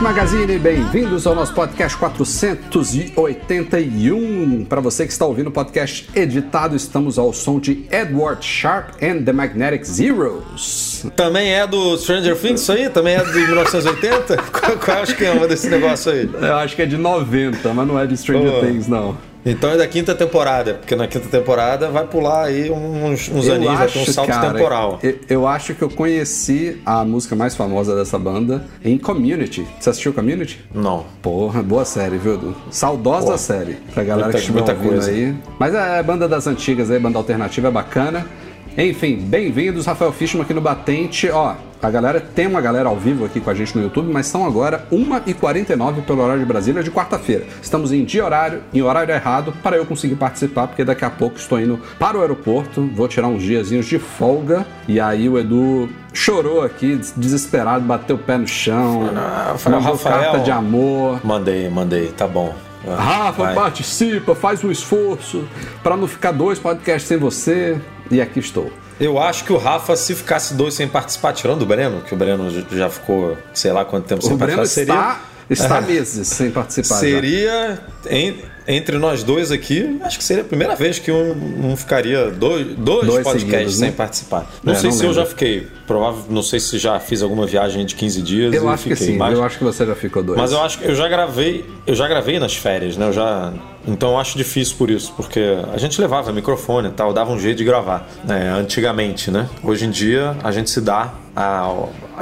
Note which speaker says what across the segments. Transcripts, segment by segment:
Speaker 1: Mac Magazine, bem-vindos ao nosso podcast 481. Para você que está ouvindo o podcast editado, estamos ao som de Edward Sharp and the Magnetic Zeros.
Speaker 2: Também é do Stranger Things isso aí? Também é de 1980? qual, qual é o esquema desse negócio aí?
Speaker 1: Eu acho que é de 90, mas não é de Stranger
Speaker 2: Pô.
Speaker 1: Things, não.
Speaker 2: Então é da quinta temporada, porque na quinta temporada vai pular aí uns, uns
Speaker 1: Eu
Speaker 2: aninhos, vai ter um
Speaker 1: acho,
Speaker 2: salto
Speaker 1: cara,
Speaker 2: temporal.
Speaker 1: Eu, eu acho que eu conheci a música mais famosa dessa banda em Community. Você assistiu Community?
Speaker 2: Não.
Speaker 1: Porra, boa série, viu, Edu? Saudosa
Speaker 2: Pô,
Speaker 1: série, pra galera
Speaker 2: muita-
Speaker 1: que estiver
Speaker 2: muita
Speaker 1: ouvindo
Speaker 2: coisa.
Speaker 1: aí. Mas é banda das antigas aí, banda alternativa é bacana. Enfim, bem-vindos, Rafael Fishman aqui no Batente. Ó, a galera tem uma galera ao vivo aqui com a gente no YouTube, mas são agora 1h49 pelo horário de Brasília de quarta-feira. Estamos em dia horário, em horário errado, para eu conseguir participar, porque daqui a pouco estou indo para o aeroporto, vou tirar uns diazinhos de folga, e aí o Edu chorou aqui, des- desesperado, bateu o pé no chão,
Speaker 2: Ah, falou, Rafael.
Speaker 1: carta de amor.
Speaker 2: Mandei, mandei, tá bom.
Speaker 1: Rafa,
Speaker 2: Vai.
Speaker 1: participa, faz um esforço para não ficar dois podcasts sem você. E aqui estou.
Speaker 2: Eu acho que o Rafa, se ficasse dois sem participar, tirando o Breno, que o Breno já ficou sei lá quanto tempo sem
Speaker 1: O Breno
Speaker 2: participar,
Speaker 1: está, está meses sem participar.
Speaker 2: Seria, en- entre nós dois aqui, acho que seria a primeira vez que um, um ficaria dois, dois,
Speaker 1: Dois
Speaker 2: podcasts
Speaker 1: seguidos, né?
Speaker 2: sem participar. Não
Speaker 1: É,
Speaker 2: sei
Speaker 1: não
Speaker 2: se eu
Speaker 1: lembro.
Speaker 2: já fiquei, provável, não sei se já fiz alguma viagem de 15 dias
Speaker 1: Eu
Speaker 2: e
Speaker 1: acho que
Speaker 2: fiquei,
Speaker 1: sim,
Speaker 2: mas,
Speaker 1: eu acho que você já ficou dois.
Speaker 2: mas eu acho que eu já gravei, eu já gravei nas férias, né? Eu já, então eu acho difícil por isso, porque a gente levava microfone e tal, dava um jeito de gravar, né? Antigamente, né? Hoje em dia a gente se dá a,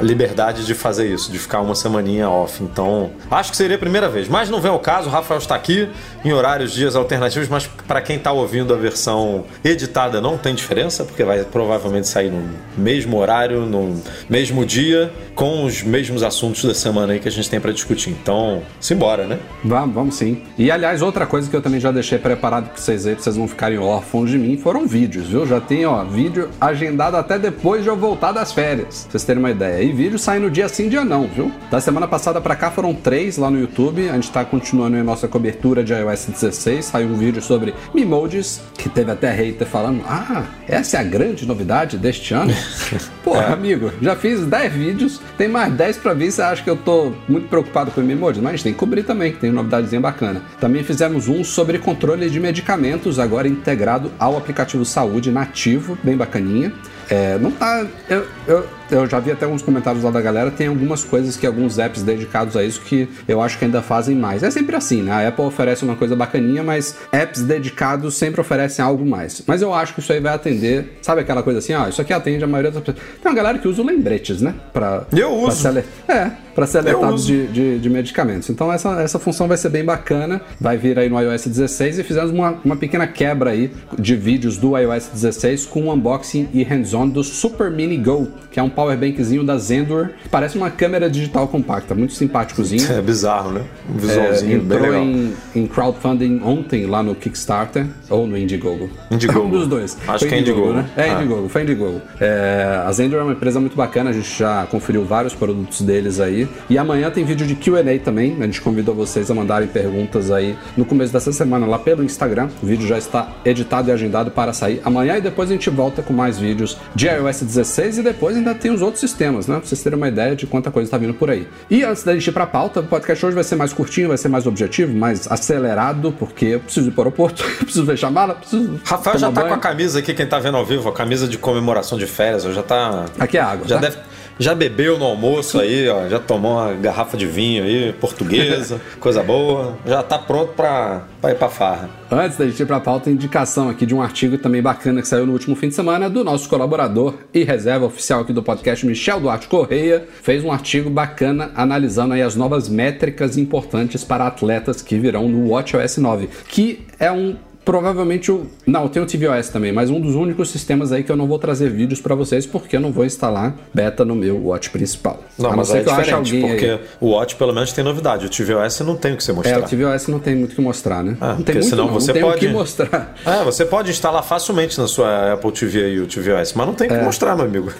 Speaker 2: liberdade de fazer isso, de ficar uma semaninha off. Então, acho que seria a primeira vez. Mas não vem ao caso, o Rafael está aqui em horários, dias alternativos, mas para quem está ouvindo a versão editada não tem diferença, porque vai provavelmente sair no mesmo horário, no mesmo dia, com os mesmos assuntos da semana aí que a gente tem para discutir. Então, simbora, né?
Speaker 1: Vamos, vamos sim. E aliás, outra coisa que eu também já deixei preparado pra vocês aí, pra vocês não ficarem órfãos de mim, foram vídeos, viu? Já tem, ó, vídeo agendado até depois de eu voltar das férias. Pra vocês terem uma ideia. E vídeo sai no dia sim, dia não, viu? Da semana passada pra cá foram três lá no YouTube. A gente tá continuando a nossa cobertura de iOS 16. Saiu um vídeo sobre Memojis, que teve até hater falando: Ah, essa é a grande novidade deste ano. Porra, amigo, já fiz 10 vídeos, tem mais 10 pra vir. Você acha que eu tô muito preocupado com o Memojis? Mas a gente tem que cobrir também, que tem novidadezinha bacana. Também fizemos um sobre controle de medicamentos, agora integrado ao aplicativo Saúde nativo, bem bacaninha. É, não tá. Eu, eu, eu já vi até alguns comentários lá da galera. Tem algumas coisas que alguns apps dedicados a isso que eu acho que ainda fazem mais. É sempre assim, né? A Apple oferece uma coisa bacaninha, mas apps dedicados sempre oferecem algo mais. Mas eu acho que isso aí vai atender. Sabe aquela coisa assim? Ah, isso aqui atende a maioria das pessoas. Tem uma galera que usa o lembretes, né? Pra,
Speaker 2: Eu
Speaker 1: pra
Speaker 2: uso.
Speaker 1: ser ale- É, para ser alertado
Speaker 2: uso.
Speaker 1: de, de, de medicamentos. Então essa, essa função vai ser bem bacana. Vai vir aí no iOS 16 e fizemos uma, uma pequena quebra aí de vídeos do iOS 16 com o unboxing e hands-on do Super Mini Go, que é um powerbankzinho da Zendor, parece uma câmera digital compacta, muito simpáticozinho.
Speaker 2: É bizarro, né? Um
Speaker 1: É,
Speaker 2: visualzinho bem
Speaker 1: entrou
Speaker 2: legal.
Speaker 1: em, em crowdfunding ontem lá no Kickstarter ou no Indiegogo.
Speaker 2: Indiegogo.
Speaker 1: Um dos dois.
Speaker 2: Acho
Speaker 1: Foi
Speaker 2: que é Indiegogo.
Speaker 1: né? É
Speaker 2: Ah.
Speaker 1: Indiegogo, foi Indiegogo. É, a Zendor é uma empresa muito bacana, a gente já conferiu vários produtos deles aí. E amanhã tem vídeo de Q&A também, a gente convidou vocês a mandarem perguntas aí no começo dessa semana lá pelo Instagram. O vídeo já está editado e agendado para sair amanhã e depois a gente volta com mais vídeos de iOS 16 e depois ainda tem os outros sistemas, né? Pra vocês terem uma ideia de quanta coisa está vindo por aí. E antes da gente ir pra pauta, o podcast hoje vai ser mais curtinho, vai ser mais objetivo, mais acelerado, porque eu preciso ir para o aeroporto, eu preciso fechar a mala, preciso.
Speaker 2: Rafael já tá
Speaker 1: banho.
Speaker 2: com a camisa aqui, quem tá vendo ao vivo, a camisa de comemoração de férias, já tá.
Speaker 1: Aqui é água,
Speaker 2: Já
Speaker 1: tá?
Speaker 2: deve. Já bebeu no almoço aí, ó, já tomou uma garrafa de vinho aí, portuguesa, coisa boa, já tá pronto pra, pra ir pra farra.
Speaker 1: Antes da gente ir pra pauta, indicação aqui de um artigo também bacana que saiu no último fim de semana do nosso colaborador e reserva oficial aqui do podcast, Michel Duarte Correia, fez um artigo bacana analisando aí as novas métricas importantes para atletas que virão no WatchOS 9, que é um provavelmente o. Não, tem o tvOS também, mas um dos únicos sistemas aí que eu não vou trazer vídeos para vocês porque eu não vou instalar beta no meu Watch principal.
Speaker 2: Não, mas é diferente, porque aí. o Watch pelo menos tem novidade. O tvOS não tem o que você mostrar.
Speaker 1: É, o tvOS não tem muito o que mostrar, né?
Speaker 2: Ah,
Speaker 1: não
Speaker 2: tem muito, senão
Speaker 1: não,
Speaker 2: você
Speaker 1: não
Speaker 2: pode.
Speaker 1: o que mostrar.
Speaker 2: É, você pode instalar facilmente na sua Apple TV aí o tvOS, mas não tem o que é. mostrar, meu amigo.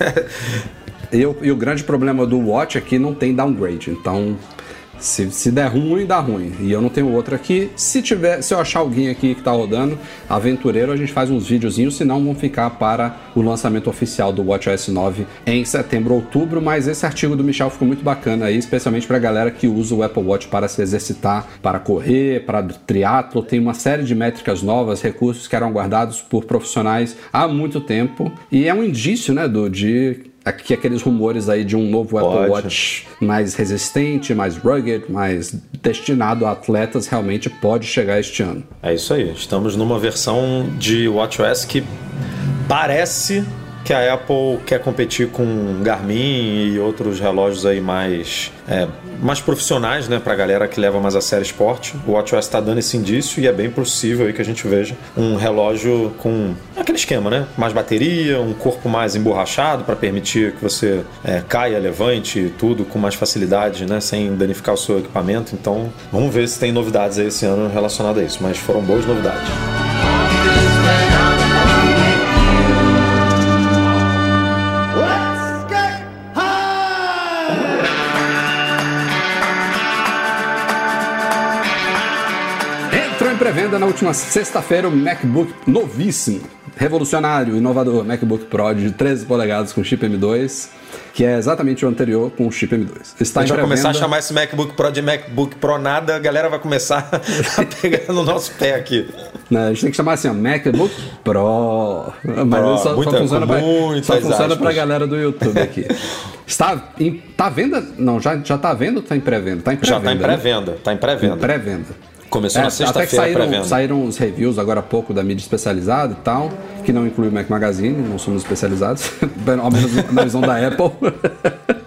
Speaker 1: e, o, e o grande problema do Watch é que não tem downgrade, então se, se der ruim, dá ruim. E eu não tenho outro aqui. Se tiver, se eu achar alguém aqui que tá rodando, aventureiro, a gente faz uns videozinhos, senão vão ficar para o lançamento oficial do WatchOS 9 em setembro, outubro. Mas esse artigo do Michel ficou muito bacana aí, especialmente para a galera que usa o Apple Watch para se exercitar, para correr, para triatlo. Tem uma série de métricas novas, recursos que eram guardados por profissionais há muito tempo. E é um indício, né, do de aqui aqueles rumores aí de um novo. Apple Watch mais resistente, mais rugged, mais destinado a atletas realmente pode chegar este ano.
Speaker 2: É isso aí. Estamos numa versão de WatchOS que parece que a Apple quer competir com Garmin e outros relógios aí mais, é, mais profissionais, né, pra galera que leva mais a sério esporte. O WatchOS está dando esse indício e é bem possível aí que a gente veja um relógio com aquele esquema, né? Mais bateria, um corpo mais emborrachado para permitir que você é, caia, levante tudo com mais facilidade, né, sem danificar o seu equipamento. Então, vamos ver se tem novidades aí esse ano relacionado a isso, mas foram boas novidades.
Speaker 1: Pré-venda na última sexta-feira o MacBook novíssimo, revolucionário, inovador MacBook Pro de 13 polegadas com chip M2, que é exatamente o anterior com o chip M2.
Speaker 2: Está a gente vai começar a chamar esse MacBook Pro de MacBook Pro nada, a galera vai começar a pegar no nosso pé aqui.
Speaker 1: Não, a gente tem que chamar assim, ó, MacBook Pro. Mas Pro, só, muita, só funciona para só funciona pra galera do YouTube aqui. Está em tá venda? Não, já, já tá vendo ou tá em pré-venda? Tá em
Speaker 2: pré-venda. Já tá em pré-venda, né? tá em pré-venda.
Speaker 1: Pré-venda.
Speaker 2: Começou é, na sexta-feira
Speaker 1: Até que saíram, saíram os reviews agora há pouco da mídia especializada e tal, que não inclui o Mac Magazine, não somos especializados, ao menos na visão da Apple.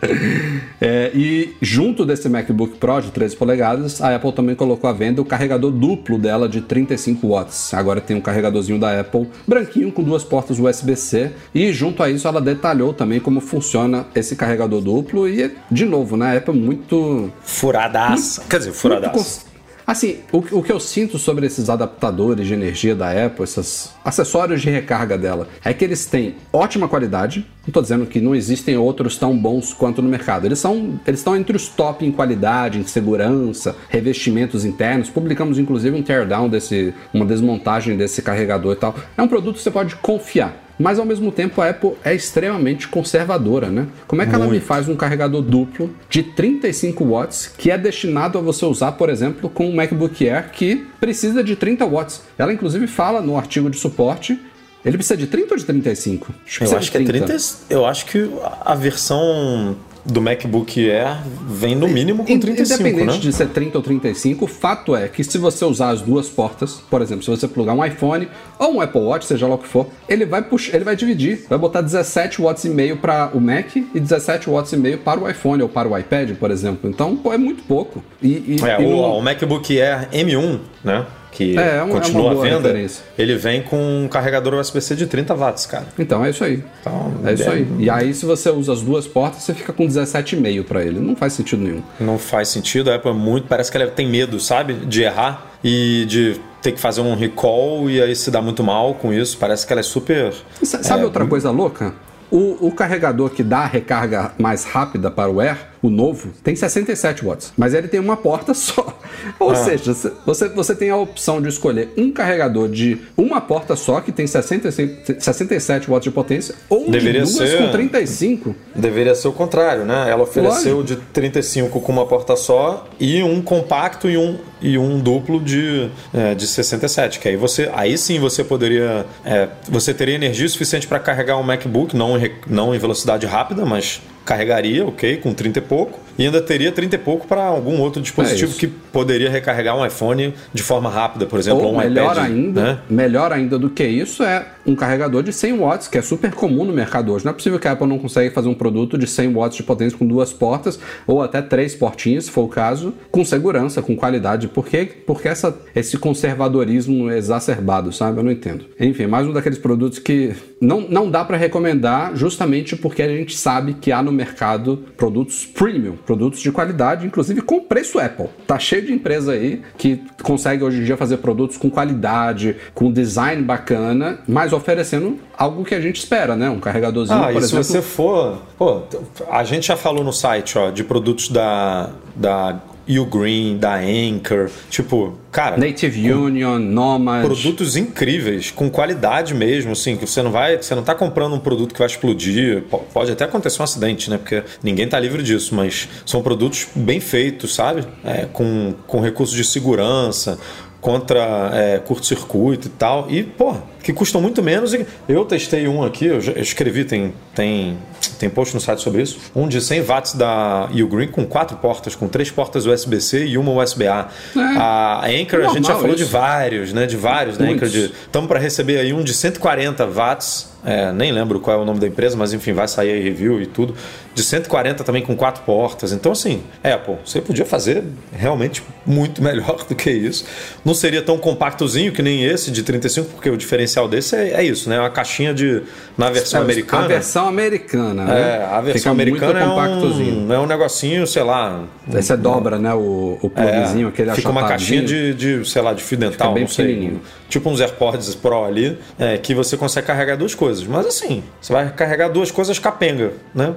Speaker 1: é, e junto desse MacBook Pro de 13 polegadas, a Apple também colocou à venda o carregador duplo dela de 35 watts. Agora tem um carregadorzinho da Apple branquinho com duas portas USB-C e junto a isso ela detalhou também como funciona esse carregador duplo. E de novo, né, a Apple muito
Speaker 2: furadaça, quer dizer, furadaça
Speaker 1: Assim, o, o, que eu sinto sobre esses adaptadores de energia da Apple, esses acessórios de recarga dela, é que eles têm ótima qualidade. Não estou dizendo que não existem outros tão bons quanto no mercado. Eles são, eles estão entre os top em qualidade, em segurança, revestimentos internos. Publicamos inclusive um teardown desse, uma desmontagem desse carregador e tal. É um produto que você pode confiar mas ao mesmo tempo a Apple é extremamente conservadora, né? Como é que Muito. ela me faz um carregador duplo de 35 watts que é destinado a você usar, por exemplo, com um MacBook Air que precisa de 30 watts? Ela inclusive fala no artigo de suporte ele precisa de 30 ou de 35?
Speaker 2: Acho eu acho que é 30. Eu acho que a versão do MacBook Air vem no mínimo com 35,
Speaker 1: Independente
Speaker 2: né?
Speaker 1: de ser 30 ou 35, o fato é que se você usar as duas portas, por exemplo, se você plugar um iPhone ou um Apple Watch, seja lá o que for, ele vai puxar, ele vai dividir, vai botar 17 watts e meio para o Mac e 17 watts e meio para o iPhone ou para o iPad, por exemplo. Então, pô, é muito pouco. E,
Speaker 2: e, é, e o, no... o MacBook Air M1, né? Que é, é uma, continua é venda, referência. ele vem com um carregador USB-C de 30 watts, cara.
Speaker 1: Então é isso aí. Então, é isso aí. E aí, se você usa as duas portas, você fica com 17,5 para ele. Não faz sentido nenhum.
Speaker 2: Não faz sentido. A Apple é muito. Parece que ela tem medo, sabe? De errar e de ter que fazer um recall e aí se dá muito mal com isso. Parece que ela é super.
Speaker 1: Sabe é, outra coisa louca? O, o, carregador que dá a recarga mais rápida para o Air, o novo, tem 67 watts, mas ele tem uma porta só. Ou ah. seja, você, você tem a opção de escolher um carregador de uma porta só, que tem 65, 67 watts de potência, ou
Speaker 2: Deveria
Speaker 1: de duas
Speaker 2: ser...
Speaker 1: com 35.
Speaker 2: Deveria ser o contrário, né? Ela ofereceu Lógico. de 35 com uma porta só e um compacto e um, e um duplo de, é, de 67. Que aí você. Aí sim você poderia. É, você teria energia suficiente para carregar um MacBook, não, não em velocidade rápida, mas carregaria, ok, com 30 e pouco, e ainda teria 30 e pouco para algum outro dispositivo
Speaker 1: É
Speaker 2: que poderia recarregar um iPhone de forma rápida, por exemplo,
Speaker 1: Ou
Speaker 2: um
Speaker 1: melhor
Speaker 2: iPad.
Speaker 1: ainda,
Speaker 2: né?
Speaker 1: melhor ainda do que isso é um carregador de 100 watts, que é super comum no mercado hoje. Não é possível que a Apple não consiga fazer um produto de 100 watts de potência com duas portas, ou até três portinhas, se for o caso, com segurança, com qualidade. Por que, por que essa, esse conservadorismo exacerbado, sabe? Eu não entendo. Enfim, mais um daqueles produtos que não, não dá para recomendar justamente porque a gente sabe que há no mercado produtos premium, produtos de qualidade, inclusive com preço Apple. Tá cheio de empresa aí que consegue hoje em dia fazer produtos com qualidade, com design bacana, mas oferecendo algo que a gente espera, né? Um carregadorzinho,
Speaker 2: Ah,
Speaker 1: por
Speaker 2: e se
Speaker 1: exemplo.
Speaker 2: você for. Pô, a gente já falou no site, ó, de produtos da. da Ugreen, da Anchor. Tipo, cara.
Speaker 1: Native Union, Nomad.
Speaker 2: Produtos incríveis, com qualidade mesmo, assim, que você não vai, você não tá comprando um produto que vai explodir, po- pode até acontecer um acidente, né, porque ninguém tá livre disso, mas são produtos bem feitos, sabe, É, com, com recursos de segurança, contra é, curto-circuito e tal, e, pô, que custam muito menos, e eu testei um aqui, eu, escrevi, tem, tem, tem post no site sobre isso, um de 100 watts da Ugreen com quatro portas, com três portas USB-C e uma USB-A. A Anchor, a gente já falou de
Speaker 1: isso.
Speaker 2: vários, né? De vários, né? Anchor de Estamos para receber aí um de 140 watts. É, nem lembro qual é o nome da empresa, mas enfim, vai sair aí review e tudo. De 140 também com quatro portas. Então, assim, Apple, você podia fazer realmente muito melhor do que isso. Não seria tão compactozinho que nem esse de 35, porque o diferencial desse é, é isso, né? Uma caixinha de. Na versão
Speaker 1: É,
Speaker 2: americana.
Speaker 1: A versão americana, né?
Speaker 2: É, a versão
Speaker 1: Fica
Speaker 2: americana é
Speaker 1: compactozinho.
Speaker 2: um, é um negocinho, sei lá.
Speaker 1: Aí você dobra, né, o, o plugzinho, aquele
Speaker 2: É, Fica uma caixinha de, de, sei lá, de fio dental, não sei. Tipo uns AirPods Pro ali, é, que você consegue carregar duas coisas. Mas assim, você vai carregar duas coisas capenga, né?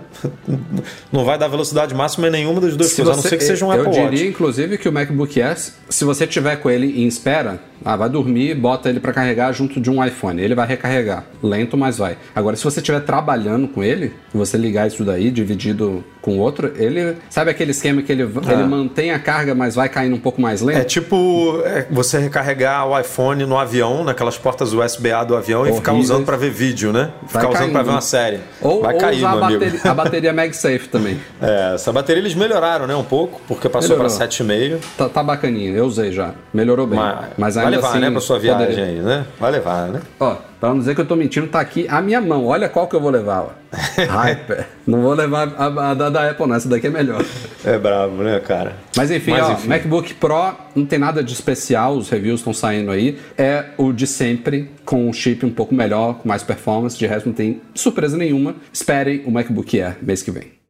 Speaker 2: Não vai dar velocidade máxima em nenhuma das duas
Speaker 1: Se
Speaker 2: coisas, a não ser que seja um
Speaker 1: eu
Speaker 2: Apple
Speaker 1: diria,
Speaker 2: Watch.
Speaker 1: inclusive, que o MacBook Air, se você tiver com ele em espera, ah, vai dormir, bota ele para carregar junto de um iPhone. Ele vai recarregar. Lento, mas vai. Agora, se você estiver trabalhando com ele, você ligar isso daí, dividido com outro, ele. Sabe aquele esquema que ele, ele mantém a carga, mas vai caindo um pouco mais lento?
Speaker 2: É tipo é, você recarregar o iPhone no avião, naquelas portas USB-A do avião, e ficar usando para ver vídeo, né?
Speaker 1: Vai
Speaker 2: Ficar usando
Speaker 1: caindo.
Speaker 2: para ver uma série.
Speaker 1: Ou,
Speaker 2: vai
Speaker 1: ou
Speaker 2: cair,
Speaker 1: usar
Speaker 2: meu
Speaker 1: a
Speaker 2: amigo.
Speaker 1: bateria, a bateria MagSafe também.
Speaker 2: É, essa bateria eles melhoraram, né? Um pouco, porque passou para
Speaker 1: Melhorou.
Speaker 2: 7,5.
Speaker 1: Tá, tá bacaninha, eu usei já. Melhorou bem.
Speaker 2: Mas,
Speaker 1: Mas,
Speaker 2: vai
Speaker 1: ainda
Speaker 2: levar,
Speaker 1: assim,
Speaker 2: né, pra sua viagem
Speaker 1: poderia-
Speaker 2: aí, né? Vai levar, né?
Speaker 1: Ó, pra não dizer que eu tô mentindo, tá aqui a minha mão. Olha qual que eu vou levar, ó. Hyper. não vou levar a, a da, da Apple, não. Essa daqui é melhor.
Speaker 2: É brabo, né, cara?
Speaker 1: Mas enfim,
Speaker 2: Mas,
Speaker 1: ó,
Speaker 2: enfim.
Speaker 1: MacBook Pro não tem nada de especial, os reviews estão saindo aí. É o de sempre, com um chip um pouco melhor, com mais performance. De resto, não tem surpresa nenhuma. Esperem o MacBook Air mês que vem.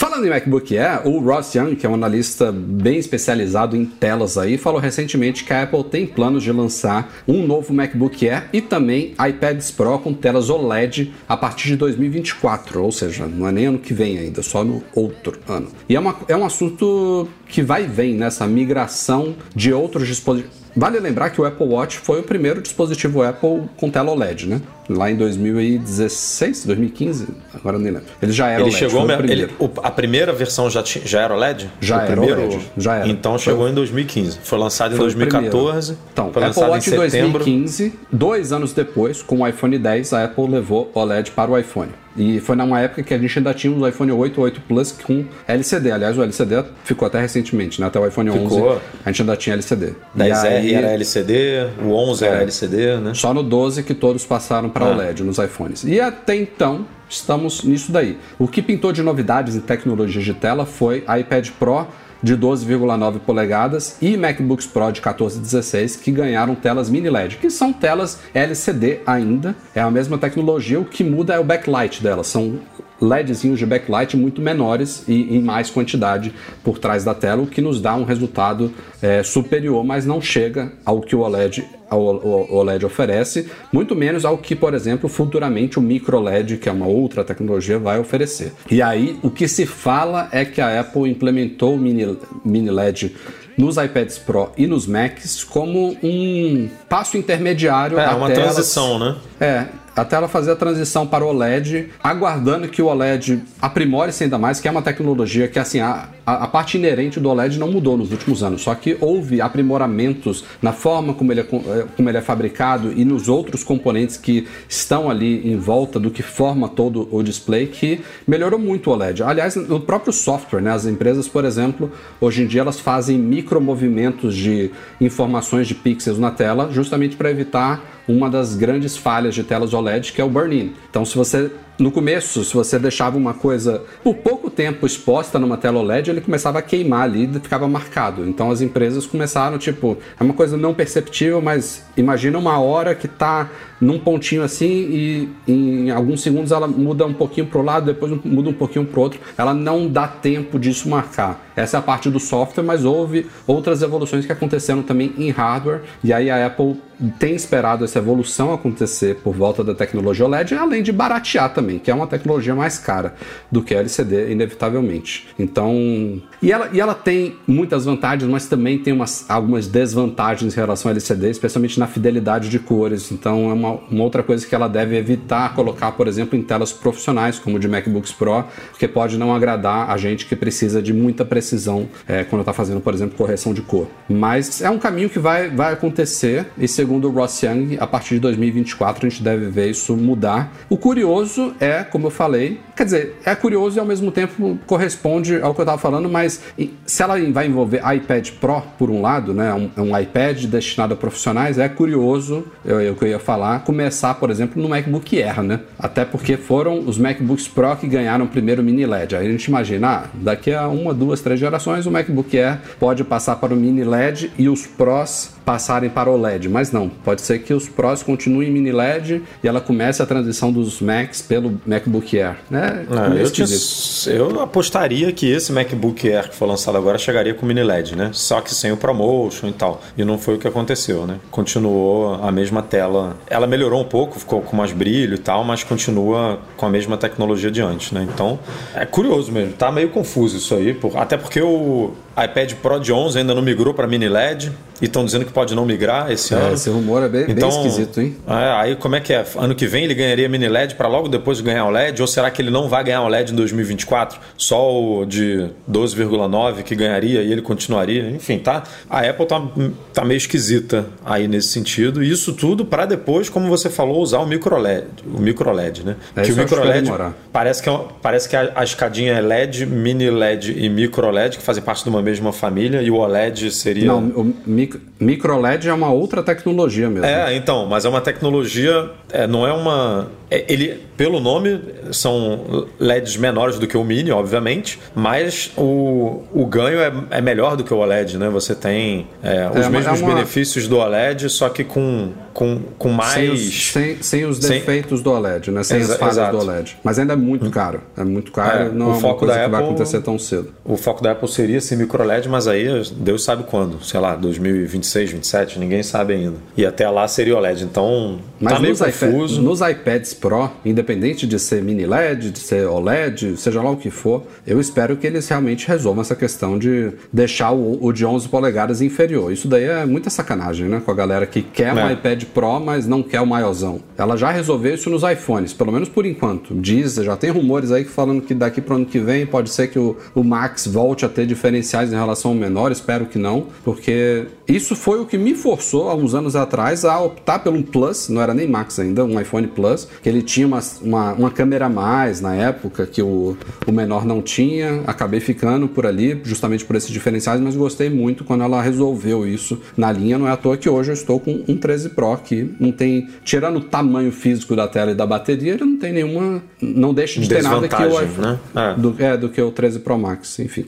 Speaker 1: Falando em MacBook Air, o Ross Young, que é um analista bem especializado em telas aí, falou recentemente que a Apple tem planos de lançar um novo MacBook Air e também iPads Pro com telas OLED a partir de 2024, ou seja, não é nem ano que vem ainda, só no outro ano. E é, uma, é um assunto que vai e vem nessa migração de outros dispositivos. Vale lembrar que o Apple Watch foi o primeiro dispositivo Apple com tela OLED, né? Lá em 2016, 2015, agora nem lembro. Ele já era
Speaker 2: Ele
Speaker 1: OLED,
Speaker 2: chegou,
Speaker 1: foi o
Speaker 2: ele- o- a primeira versão já, já era OLED?
Speaker 1: Já
Speaker 2: O
Speaker 1: era
Speaker 2: primeiro,
Speaker 1: OLED, já era.
Speaker 2: Então chegou em 2015. Foi lançado em
Speaker 1: Foi o
Speaker 2: 2014.
Speaker 1: primeiro. Então,
Speaker 2: foi
Speaker 1: Apple
Speaker 2: lançado
Speaker 1: Watch
Speaker 2: em setembro.
Speaker 1: 2015, dois anos depois, com o iPhone 10, a Apple levou OLED para o iPhone. E foi numa época que a gente ainda tinha o iPhone 8, 8 Plus com LCD. Aliás, o LCD ficou até recentemente, né? Até o iPhone 11
Speaker 2: Ficou.
Speaker 1: a gente ainda tinha LCD.
Speaker 2: 10R
Speaker 1: e aí,
Speaker 2: era LCD, o 11 era LCD, né?
Speaker 1: Só no 12 que todos passaram para
Speaker 2: Ah.
Speaker 1: OLED nos iPhones. E até então, estamos nisso daí. O que pintou de novidades em tecnologia de tela foi iPad Pro de 12,9 polegadas e MacBooks Pro de 14 e 16 que ganharam telas mini LED, que são telas LCD ainda. É a mesma tecnologia, o que muda é o backlight delas. São LEDzinhos de backlight muito menores e em mais quantidade por trás da tela, o que nos dá um resultado é, superior, mas não chega ao que o OLED, o OLED oferece, muito menos ao que, por exemplo, futuramente o micro LED, que é uma outra tecnologia, vai oferecer. E aí, o que se fala é que a Apple implementou o mini, mini LED nos iPads Pro e nos Macs como um passo intermediário
Speaker 2: É,
Speaker 1: até
Speaker 2: uma transição, né?
Speaker 1: é, até ela fazer a transição para o OLED, aguardando que o OLED aprimore-se ainda mais, que é uma tecnologia que, assim, a, a, parte inerente do OLED não mudou nos últimos anos, só que houve aprimoramentos na forma como ele, é, eh, como ele é fabricado e nos outros componentes que estão ali em volta do que forma todo o display que melhorou muito o OLED. Aliás, o próprio software, né? as empresas, por exemplo, hoje em dia elas fazem micromovimentos de informações de pixels na tela justamente para evitar uma das grandes falhas de telas OLED, que é o burn-in. Então, se você no começo, se você deixava uma coisa por pouco tempo exposta numa tela OLED, ele começava a queimar ali e ficava marcado. Então as empresas começaram, tipo, é uma coisa não perceptível, mas imagina uma hora que tá num pontinho assim e em alguns segundos ela muda um pouquinho para o lado, depois muda um pouquinho para o outro. Ela não dá tempo disso marcar. Essa é a parte do software, mas houve outras evoluções que aconteceram também em hardware. E aí a Apple tem esperado essa evolução acontecer por volta da tecnologia OLED, além de baratear também, que é uma tecnologia mais cara do que a LCD, inevitavelmente. Então, e ela, e ela tem muitas vantagens, mas também tem umas, algumas desvantagens em relação à LCD, especialmente na fidelidade de cores. Então, é uma uma, outra coisa que ela deve evitar colocar, por exemplo, em telas profissionais, como de MacBooks Pro, porque pode não agradar a gente que precisa de muita precisão é, quando está fazendo, por exemplo, correção de cor. Mas é um caminho que vai, vai acontecer e, segundo o Ross Young, a partir de 2024 a gente deve ver isso mudar. O curioso é, como eu falei, quer dizer, é curioso e ao mesmo tempo corresponde ao que eu estava falando, mas se ela vai envolver iPad Pro, por um lado, né, um, um iPad destinado a profissionais, é curioso, eu, eu, eu ia falar, começar, por exemplo, no MacBook Air, né? Até porque foram os MacBooks Pro que ganharam o primeiro mini LED. Aí a gente imagina, ah, daqui a uma, duas, três gerações o MacBook Air pode passar para o mini LED e os Pros passarem para o LED, mas não. Pode ser que os Pros continuem mini LED e ela comece a transição dos Macs pelo MacBook Air, né?
Speaker 2: É, eu, tinha, eu, apostaria que esse MacBook Air que foi lançado agora chegaria com mini LED, né? Só que sem o ProMotion e tal. E não foi o que aconteceu, né? Continuou a mesma tela. Ela melhorou um pouco, ficou com mais brilho e tal, mas continua com a mesma tecnologia de antes, né? Então, é curioso mesmo. Tá meio confuso isso aí, até porque o iPad Pro de 11 ainda não migrou para mini LED e estão dizendo que pode não migrar esse é, ano.
Speaker 1: Esse rumor é bem, então, bem esquisito, hein?
Speaker 2: É, aí como é que é? Ano que vem ele ganharia mini LED para logo depois ganhar o LED? Ou será que ele não vai ganhar o LED em 2024? Só o de 12,9 que ganharia e ele continuaria? Enfim, tá? A Apple tá, tá meio esquisita aí nesse sentido. E isso tudo para depois, como você falou, usar o micro LED, o micro LED, né?
Speaker 1: É, que o micro LED
Speaker 2: parece que, é, parece que a, a escadinha é LED, mini LED e micro LED que fazem parte de uma mesma família e o OLED seria
Speaker 1: Não, o micro LED é uma outra tecnologia mesmo.
Speaker 2: É, então, mas é uma tecnologia, é, não é uma. É, ele, pelo nome, são LEDs menores do que o Mini, obviamente, mas o, o ganho é, é melhor do que o OLED, né? Você tem é, os é, mesmos uma... benefícios do OLED, só que com, com, com mais.
Speaker 1: Sem os, sem, sem os defeitos sem... do OLED, né? Sem Exa as falhas do OLED. Mas ainda é muito caro. É muito caro, é, não o é foco da que Apple, vai acontecer tão cedo.
Speaker 2: O foco da Apple seria esse micro LED, mas aí Deus sabe quando, sei lá, 2026, 2027, ninguém sabe ainda. E até lá seria OLED. Então,
Speaker 1: mas
Speaker 2: tá meio
Speaker 1: confuso. IPad, nos iPads Pro, independente de ser mini LED, de ser OLED, seja lá o que for, eu espero que eles realmente resolvam essa questão de deixar o, o de 11 polegadas inferior. Isso daí é muita sacanagem, né? Com a galera que quer é. um iPad Pro, mas não quer o maiorzão. Ela já resolveu isso nos iPhones, pelo menos por enquanto. Diz, já tem rumores aí falando que daqui para o ano que vem pode ser que o, o Max volte a ter diferenciais em relação ao menor, espero que não, porque isso foi o que me forçou há uns anos atrás a optar pelo um Plus, não era nem Max ainda, um iPhone Plus, que ele tinha uma, uma, uma câmera a mais na época que o, o menor não tinha. Acabei ficando por ali, justamente por esses diferenciais, mas gostei muito quando ela resolveu isso na linha. Não é à toa que hoje eu estou com um 13 Pro que não tem, tirando o tamanho físico da tela e da bateria, ele não tem nenhuma, não deixa de ter nada que o iPhone, né? é. Do, é, do que o 13 Pro Max, enfim.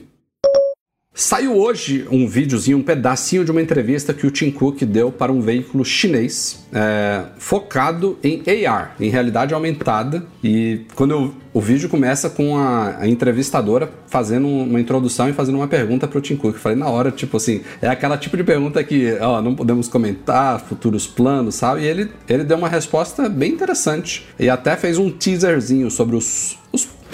Speaker 1: Saiu hoje um videozinho, um pedacinho de uma entrevista que o Tim Cook deu para um veículo chinês é, focado em AR, em realidade aumentada. E quando eu, o vídeo começa com a, a, entrevistadora fazendo uma introdução e fazendo uma pergunta para o Tim Cook. Eu falei na hora, tipo assim, é aquela tipo de pergunta que ó, não podemos comentar, futuros planos, sabe? E ele, ele deu uma resposta bem interessante e até fez um teaserzinho sobre os, os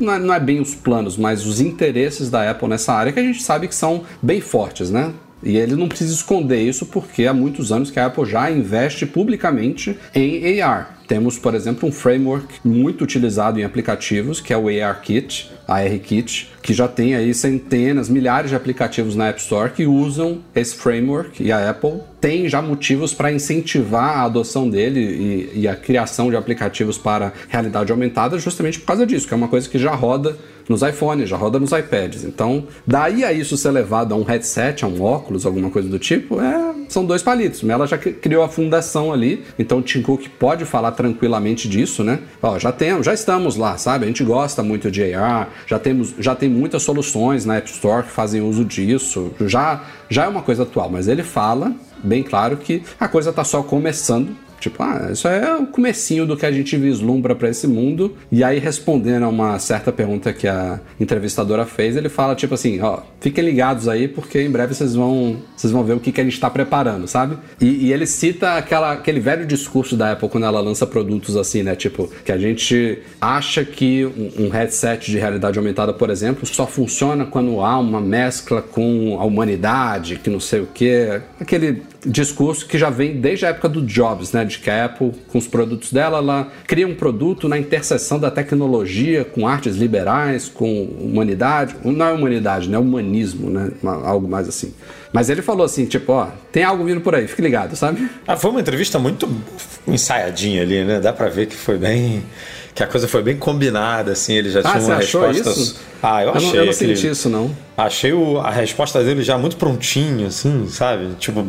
Speaker 1: não é, não é bem os planos, mas os interesses da Apple nessa área que a gente sabe que são bem fortes, né? E ele não precisa esconder isso porque há muitos anos que a Apple já investe publicamente em AR. Temos, por exemplo, um framework muito utilizado em aplicativos, que é o ARKit, ARKit, que já tem aí centenas, milhares de aplicativos na App Store que usam esse framework e a Apple tem já motivos para incentivar a adoção dele e, e, a criação de aplicativos para realidade aumentada justamente por causa disso, que é uma coisa que já roda nos iPhones, já roda nos iPads. Então, daí a isso ser levado a um headset, a um óculos, alguma coisa do tipo, é, são dois palitos. Ela já criou a fundação ali, então o Tim Cook pode falar tranquilamente disso, né? Ó, já temos, já estamos lá, sabe? A gente gosta muito de AR, já temos, já tem muitas soluções na App Store que fazem uso disso, já, já é uma coisa atual, mas ele fala bem claro que a coisa está só começando Tipo, ah, isso é o comecinho do que a gente vislumbra para esse mundo. E aí, respondendo a uma certa pergunta que a entrevistadora fez, ele fala, tipo assim, ó, fiquem ligados aí, porque em breve vocês vão, vocês vão ver o que, que a gente está preparando, sabe? E, e, ele cita aquela, aquele velho discurso da Apple quando ela lança produtos assim, né? Tipo, que a gente acha que um, um headset de realidade aumentada, por exemplo, só funciona quando há uma mescla com a humanidade, que não sei o que. Aquele discurso que já vem desde a época do Jobs, né? De que a Apple, com os produtos dela, ela cria um produto na interseção da tecnologia com artes liberais, com humanidade. Não é humanidade, né? É humanismo, né? Algo mais assim. Mas ele falou assim, tipo, ó, tem algo vindo por aí, fique ligado, sabe?
Speaker 2: Ah, foi uma entrevista muito ensaiadinha ali, né? Dá pra ver que foi bem que a coisa foi bem combinada, assim, ele já ah, tinha uma resposta. Isso?
Speaker 1: Ah, eu achei. Eu não, eu não senti isso, não.
Speaker 2: Achei o, a resposta dele já muito prontinho, assim, sabe? Tipo,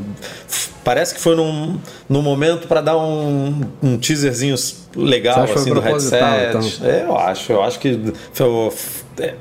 Speaker 2: parece que foi num, num momento para dar um, um teaserzinho legal, assim, do headset. Então. É, eu acho, eu acho que foi,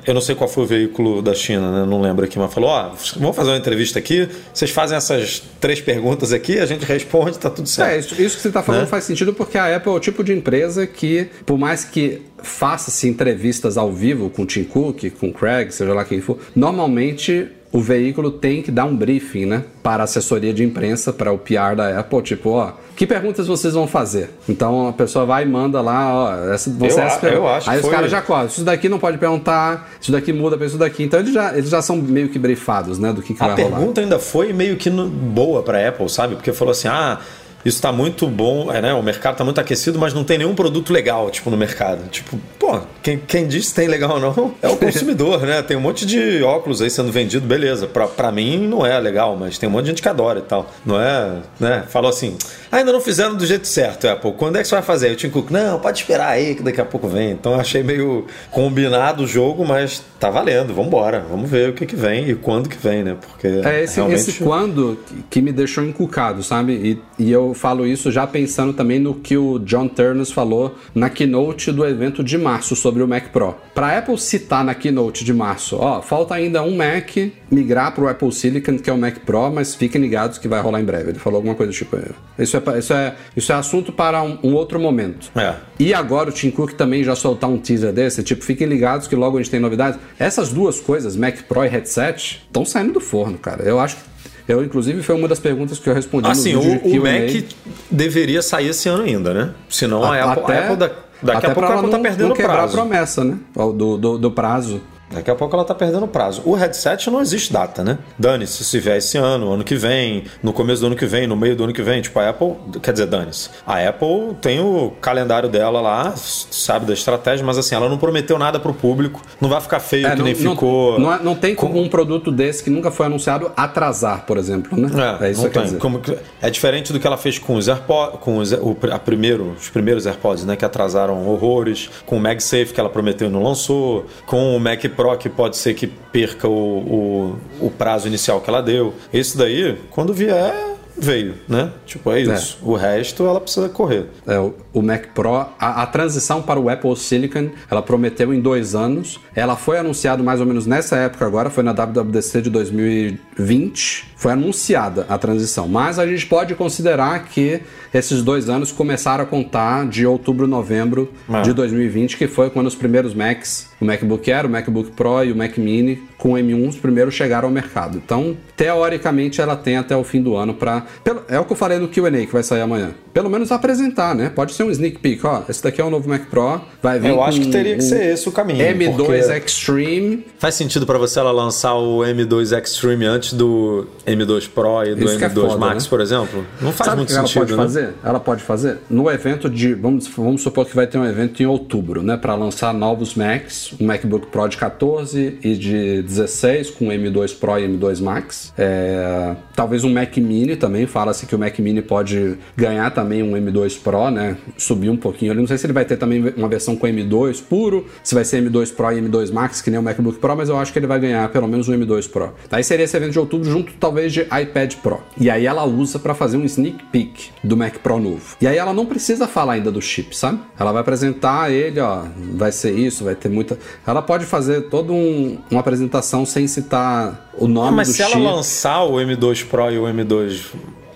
Speaker 2: eu não sei qual foi o veículo da China, né? não lembro aqui, mas falou: ó, vamos fazer uma entrevista aqui, vocês fazem essas três perguntas aqui, a gente responde, tá tudo certo.
Speaker 1: É, isso, isso que você está falando né? faz sentido porque a Apple é o tipo de empresa que, por mais que faça-se entrevistas ao vivo com o Tim Cook, com o Craig, seja lá quem for, normalmente o veículo tem que dar um briefing, né, para a assessoria de imprensa, para o PR da Apple, tipo, ó, que perguntas vocês vão fazer? Então a pessoa vai e manda lá, ó, essa, você
Speaker 2: eu,
Speaker 1: essa
Speaker 2: eu acho
Speaker 1: Aí os caras já correm, isso daqui não pode perguntar, isso daqui muda para isso daqui. Então eles já, eles já são meio que briefados, né, do que, que
Speaker 2: a
Speaker 1: vai
Speaker 2: rolar. A pergunta ainda foi meio que no, boa para Apple, sabe? Porque falou assim, ah, isso está muito bom, é, né? O mercado está muito aquecido, mas não tem nenhum produto legal, tipo, no mercado. Tipo, pô, quem, quem diz se tem legal ou não é o consumidor, né? Tem um monte de óculos aí sendo vendido, beleza. Pra, pra mim não é legal, mas tem um monte de gente que adora e tal. Não é, né? Falou assim, ah, ainda não fizeram do jeito certo, Apple. Quando é que você vai fazer? Eu tinha Cook, não, pode esperar aí que daqui a pouco vem. Então achei meio combinado o jogo, mas tá valendo, vamos embora. Vamos ver o que que vem e quando que vem, né? Porque
Speaker 1: é esse, realmente... esse quando que me deixou encucado, sabe? E, e eu falo isso já pensando também no que o John Turnus falou na keynote do evento de março sobre o Mac Pro. Para a Apple citar na keynote de março, ó, falta ainda um Mac migrar para o Apple Silicon, que é o Mac Pro, mas fiquem ligados que vai rolar em breve. Ele falou alguma coisa tipo, isso é, isso é, isso é assunto para um, um outro momento.
Speaker 2: É.
Speaker 1: E agora o Tim Cook também já soltar um teaser desse, tipo, fiquem ligados que logo a gente tem novidades. Essas duas coisas, Mac Pro e headset, estão saindo do forno, cara. Eu acho que eu, inclusive, foi uma das perguntas que eu respondi
Speaker 2: assim, no vídeo o, o Mac deveria sair esse ano ainda, né? Senão a, a Apple, até, a Apple da, daqui a pouco a Apple tá perdendo não
Speaker 1: quebrar prazo. a promessa, né? Do, do, do prazo.
Speaker 2: Daqui a pouco ela tá perdendo prazo. O headset não existe data, né? Dane-se se vier esse ano, ano que vem, no começo do ano que vem, no meio do ano que vem. Tipo, a Apple, quer dizer, dane-se. A Apple tem o calendário dela lá, sabe da estratégia, mas assim, ela não prometeu nada pro público. Não vai ficar feio é, que não, nem
Speaker 1: não,
Speaker 2: ficou.
Speaker 1: Não, não, tem como um produto desse que nunca foi anunciado atrasar, por exemplo, né?
Speaker 2: É, é isso não que tem. Como, é diferente do que ela fez com os AirPods, com os, o, a primeiro, os primeiros AirPods, né? Que atrasaram horrores, com o MagSafe que ela prometeu e não lançou, com o Mac Pro que pode ser que perca o, o, o prazo inicial que ela deu. Esse daí, quando vier, veio, né? Tipo, é isso. É. O resto ela precisa correr.
Speaker 1: É, o Mac Pro, a, a, transição para o Apple Silicon, ela prometeu em dois anos. Ela foi anunciada mais ou menos nessa época agora, foi na WWDC de 2020. Foi anunciada a transição. Mas a gente pode considerar que esses dois anos começaram a contar de outubro, novembro é. de 2020, que foi quando os primeiros Macs, o MacBook Air, o MacBook Pro e o Mac Mini com o M1, os primeiros chegaram ao mercado. Então, teoricamente, ela tem até o fim do ano para é o que eu falei no Q&A que vai sair amanhã. Pelo menos apresentar, né? Pode ser um sneak peek, ó, esse daqui é o novo Mac Pro, vai vir
Speaker 2: Eu acho que teria que ser esse o caminho.
Speaker 1: M2
Speaker 2: porque
Speaker 1: Extreme.
Speaker 2: Faz sentido pra você ela lançar o M2 Extreme antes do M2 Pro e do
Speaker 1: Isso que é
Speaker 2: M2
Speaker 1: foda,
Speaker 2: Max,
Speaker 1: né?
Speaker 2: por exemplo? Não faz
Speaker 1: Sabe
Speaker 2: muito
Speaker 1: que ela
Speaker 2: sentido,
Speaker 1: pode
Speaker 2: né?
Speaker 1: fazer? Ela pode fazer no evento de. Vamos, vamos supor que vai ter um evento em outubro, né? Para lançar novos Macs, um MacBook Pro de 14 e de 16 com M2 Pro e M2 Max. É, talvez um Mac Mini também. Fala-se que o Mac Mini pode ganhar também um M2 Pro, né? Subir um pouquinho ali. Não sei se ele vai ter também uma versão com M2 puro, se vai ser M2 Pro e M2 Max, que nem o MacBook Pro, mas eu acho que ele vai ganhar pelo menos um M2 Pro. Aí seria esse evento de outubro junto, talvez, de iPad Pro. E aí ela usa para fazer um sneak peek do Mac Pro novo. E aí ela não precisa falar ainda do chip, sabe? Ela vai apresentar ele, ó, vai ser isso, vai ter muita. Ela pode fazer toda um, uma apresentação sem citar o nome
Speaker 2: mas
Speaker 1: do
Speaker 2: se
Speaker 1: chip.
Speaker 2: ela lançar o M2 Pro e o M2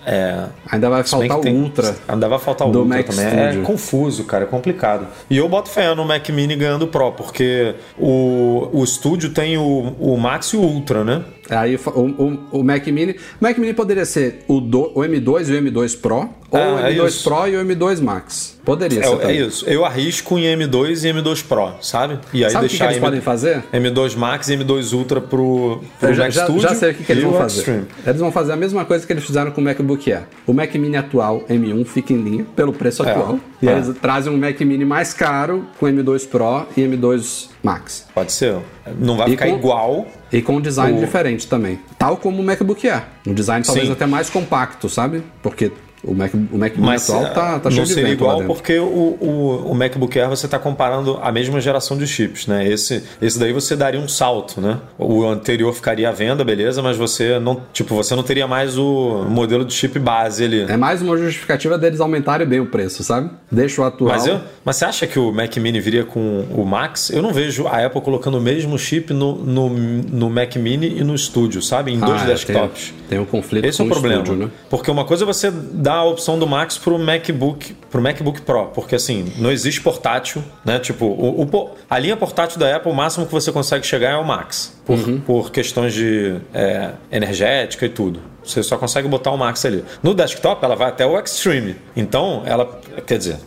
Speaker 2: é,
Speaker 1: Ainda vai faltar o
Speaker 2: tem-
Speaker 1: Ultra.
Speaker 2: Ainda vai faltar o
Speaker 1: do
Speaker 2: Ultra
Speaker 1: Mac
Speaker 2: também.
Speaker 1: Studio.
Speaker 2: É confuso, cara, é complicado. E eu boto fé no Mac Mini ganhando o Pro, porque o, o Studio tem o, o Max e o Ultra, né?
Speaker 1: Aí o, o, o Mac Mini. O Mac Mini poderia ser o, do, o M2 e o M2 Pro, ou
Speaker 2: É,
Speaker 1: o
Speaker 2: é
Speaker 1: M2
Speaker 2: isso.
Speaker 1: Pro e o M2 Max. Poderia ser
Speaker 2: É, é
Speaker 1: também.
Speaker 2: isso. Eu arrisco em M2 e M2 Pro, sabe? E aí
Speaker 1: Sabe o que, que
Speaker 2: deixar
Speaker 1: eles
Speaker 2: M-
Speaker 1: podem fazer?
Speaker 2: M2 Max e M2 Ultra pro, pro
Speaker 1: já,
Speaker 2: Mac
Speaker 1: já,
Speaker 2: Studio.
Speaker 1: já sei o que, que eles
Speaker 2: e
Speaker 1: vão fazer.
Speaker 2: Extreme.
Speaker 1: Eles vão fazer a mesma coisa que eles fizeram com o MacBook Air. O Mac Mini atual, M1, fica em linha pelo preço
Speaker 2: É,
Speaker 1: atual. E
Speaker 2: é.
Speaker 1: eles trazem um Mac Mini mais caro com M2 Pro e M2 Max.
Speaker 2: Pode ser. Não vai
Speaker 1: E
Speaker 2: ficar
Speaker 1: com-
Speaker 2: igual.
Speaker 1: E com um design
Speaker 2: O-
Speaker 1: diferente também. Tal como o MacBook Air. Um design talvez
Speaker 2: Sim.
Speaker 1: até mais compacto, sabe? Porque o Mac, o Mac Mini
Speaker 2: Mas
Speaker 1: atual tá, tá
Speaker 2: não
Speaker 1: cheio de
Speaker 2: seria
Speaker 1: vento lá
Speaker 2: igual
Speaker 1: dentro.
Speaker 2: porque o, o, o MacBook Air você está comparando a mesma geração de chips, né? Esse, esse daí você daria um salto, né? O anterior ficaria à venda, beleza, mas você não, tipo, você não teria mais o modelo de chip base ali.
Speaker 1: É mais uma justificativa deles aumentarem bem o preço, sabe? Deixa o atual.
Speaker 2: Mas, eu, mas você acha que o Mac Mini viria com o Max? Eu não vejo a Apple colocando o mesmo chip no, no, no Mac Mini e no Studio, sabe? Em dois
Speaker 1: Ah, é,
Speaker 2: desktops.
Speaker 1: Tem, tem um conflito
Speaker 2: Esse é
Speaker 1: com
Speaker 2: o problema.
Speaker 1: estúdio, né?
Speaker 2: Porque uma coisa é você dar a opção do Max pro MacBook, pro MacBook Pro, porque assim, não existe portátil, né? Tipo, o, o a linha portátil da Apple, o máximo que você consegue chegar é o Max, por,
Speaker 1: Uhum.
Speaker 2: por questões de é, energética e tudo. Você só consegue botar o Max ali. No desktop, ela vai até o Extreme. Então, ela, quer dizer,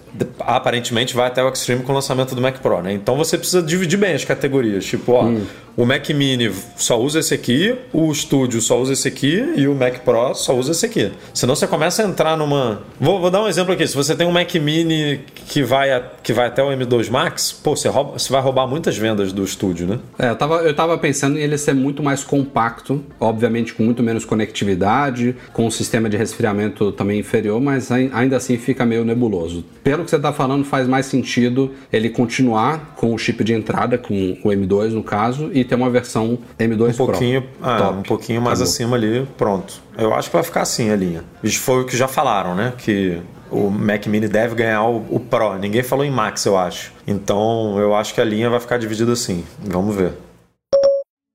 Speaker 2: aparentemente vai até o Extreme com o lançamento do Mac Pro, né? Então você precisa dividir bem as categorias. Tipo, ó,
Speaker 1: Hum.
Speaker 2: O Mac Mini só usa esse aqui, o Studio só usa esse aqui e o Mac Pro só usa esse aqui. Senão você começa a entrar numa. Vou, vou dar um exemplo aqui. Se você tem um Mac Mini que vai, a- que vai até o M2 Max, pô, você, rouba- você vai roubar muitas vendas do Studio, né?
Speaker 1: É, eu tava, eu tava pensando em ele ser muito mais compacto, obviamente com muito menos conectividade, com um sistema de resfriamento também inferior, mas ai- ainda assim fica meio nebuloso. Pelo que você tá falando, faz mais sentido ele continuar com o chip de entrada, com o M2 no caso, e ter uma versão M2
Speaker 2: Um pouquinho,
Speaker 1: Pro.
Speaker 2: ah,
Speaker 1: Top.
Speaker 2: um pouquinho mais
Speaker 1: Acabou.
Speaker 2: acima ali, pronto. Eu acho que vai ficar assim a linha. Isso foi o que já falaram, né? Que o Mac Mini deve ganhar o, o Pro. Ninguém falou em Max, eu acho. Então eu acho que a linha vai ficar dividida assim. Vamos ver.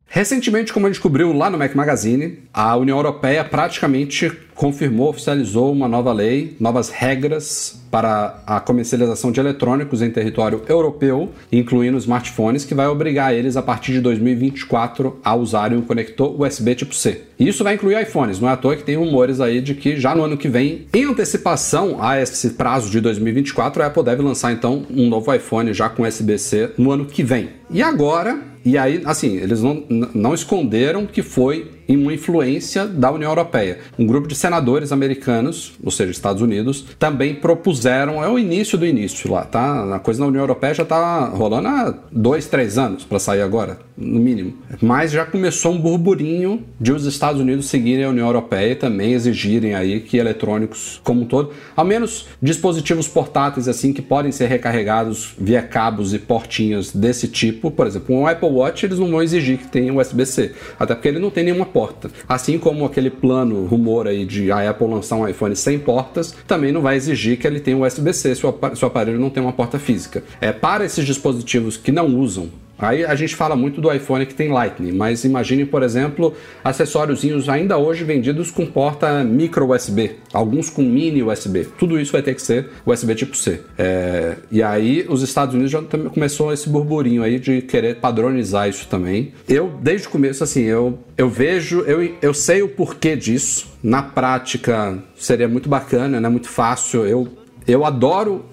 Speaker 1: Recentemente, como a gente descobriu lá no Mac Magazine, a União Europeia praticamente confirmou, oficializou uma nova lei, novas regras para a comercialização de eletrônicos em território europeu, incluindo smartphones, que vai obrigar eles a partir de 2024 a usarem o conector USB tipo C. E isso vai incluir iPhones, não é à toa que tem rumores aí de que já no ano que vem, em antecipação a esse prazo de 2024, a Apple deve lançar então um novo iPhone já com USB-C no ano que vem. E agora, e aí, assim, eles não, não esconderam que foi em uma influência da União Europeia. Um grupo de senadores americanos, ou seja, Estados Unidos, também propuseram, é o início do início lá, tá? A coisa na União Europeia já tá rolando há dois, três anos para sair agora, no mínimo. Mas já começou um burburinho de os Estados Unidos seguirem a União Europeia e também exigirem aí que eletrônicos como um todo, ao menos dispositivos portáteis assim que podem ser recarregados via cabos e portinhas desse tipo, por exemplo, um Apple Watch eles não vão exigir que tenha USB-C, até porque ele não tem nenhuma porta. Assim como aquele plano rumor aí de a Apple lançar um iPhone sem portas, também não vai exigir que ele tenha USB-C se o aparelho não tem uma porta física. É para esses dispositivos que não usam Aí a gente fala muito do iPhone que tem Lightning, mas imagine, por exemplo, acessóriozinhos ainda hoje vendidos com porta micro USB, alguns com mini USB. Tudo isso vai ter que ser USB tipo C. É, e aí os Estados Unidos já começou esse burburinho aí de querer padronizar isso também. Eu, desde o começo, assim, eu, eu vejo, eu, eu sei o porquê disso. Na prática seria muito bacana, né? Muito fácil. Eu, eu adoro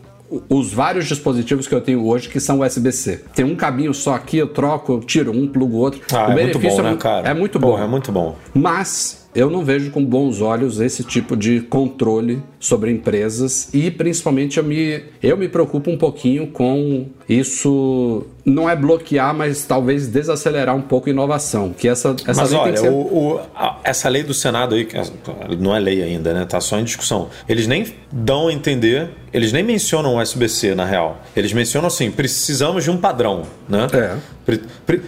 Speaker 1: os vários dispositivos que eu tenho hoje que são USB-C. Tem um caminho só aqui, eu troco, eu tiro um, plugo outro.
Speaker 2: Ah, o é muito bom, é, né, cara?
Speaker 1: É muito bom.
Speaker 2: é muito bom.
Speaker 1: Mas eu não vejo com bons olhos esse tipo de controle sobre empresas e principalmente eu me, eu me preocupo um pouquinho com isso não é bloquear, mas talvez desacelerar um pouco a inovação. Que essa, essa
Speaker 2: mas
Speaker 1: lei
Speaker 2: olha,
Speaker 1: ser...
Speaker 2: o, o, a, essa lei do Senado aí, não é lei ainda, né? Tá só em discussão. Eles nem dão a entender, eles nem mencionam o SBC na real. Eles mencionam assim, precisamos de um padrão, né? É.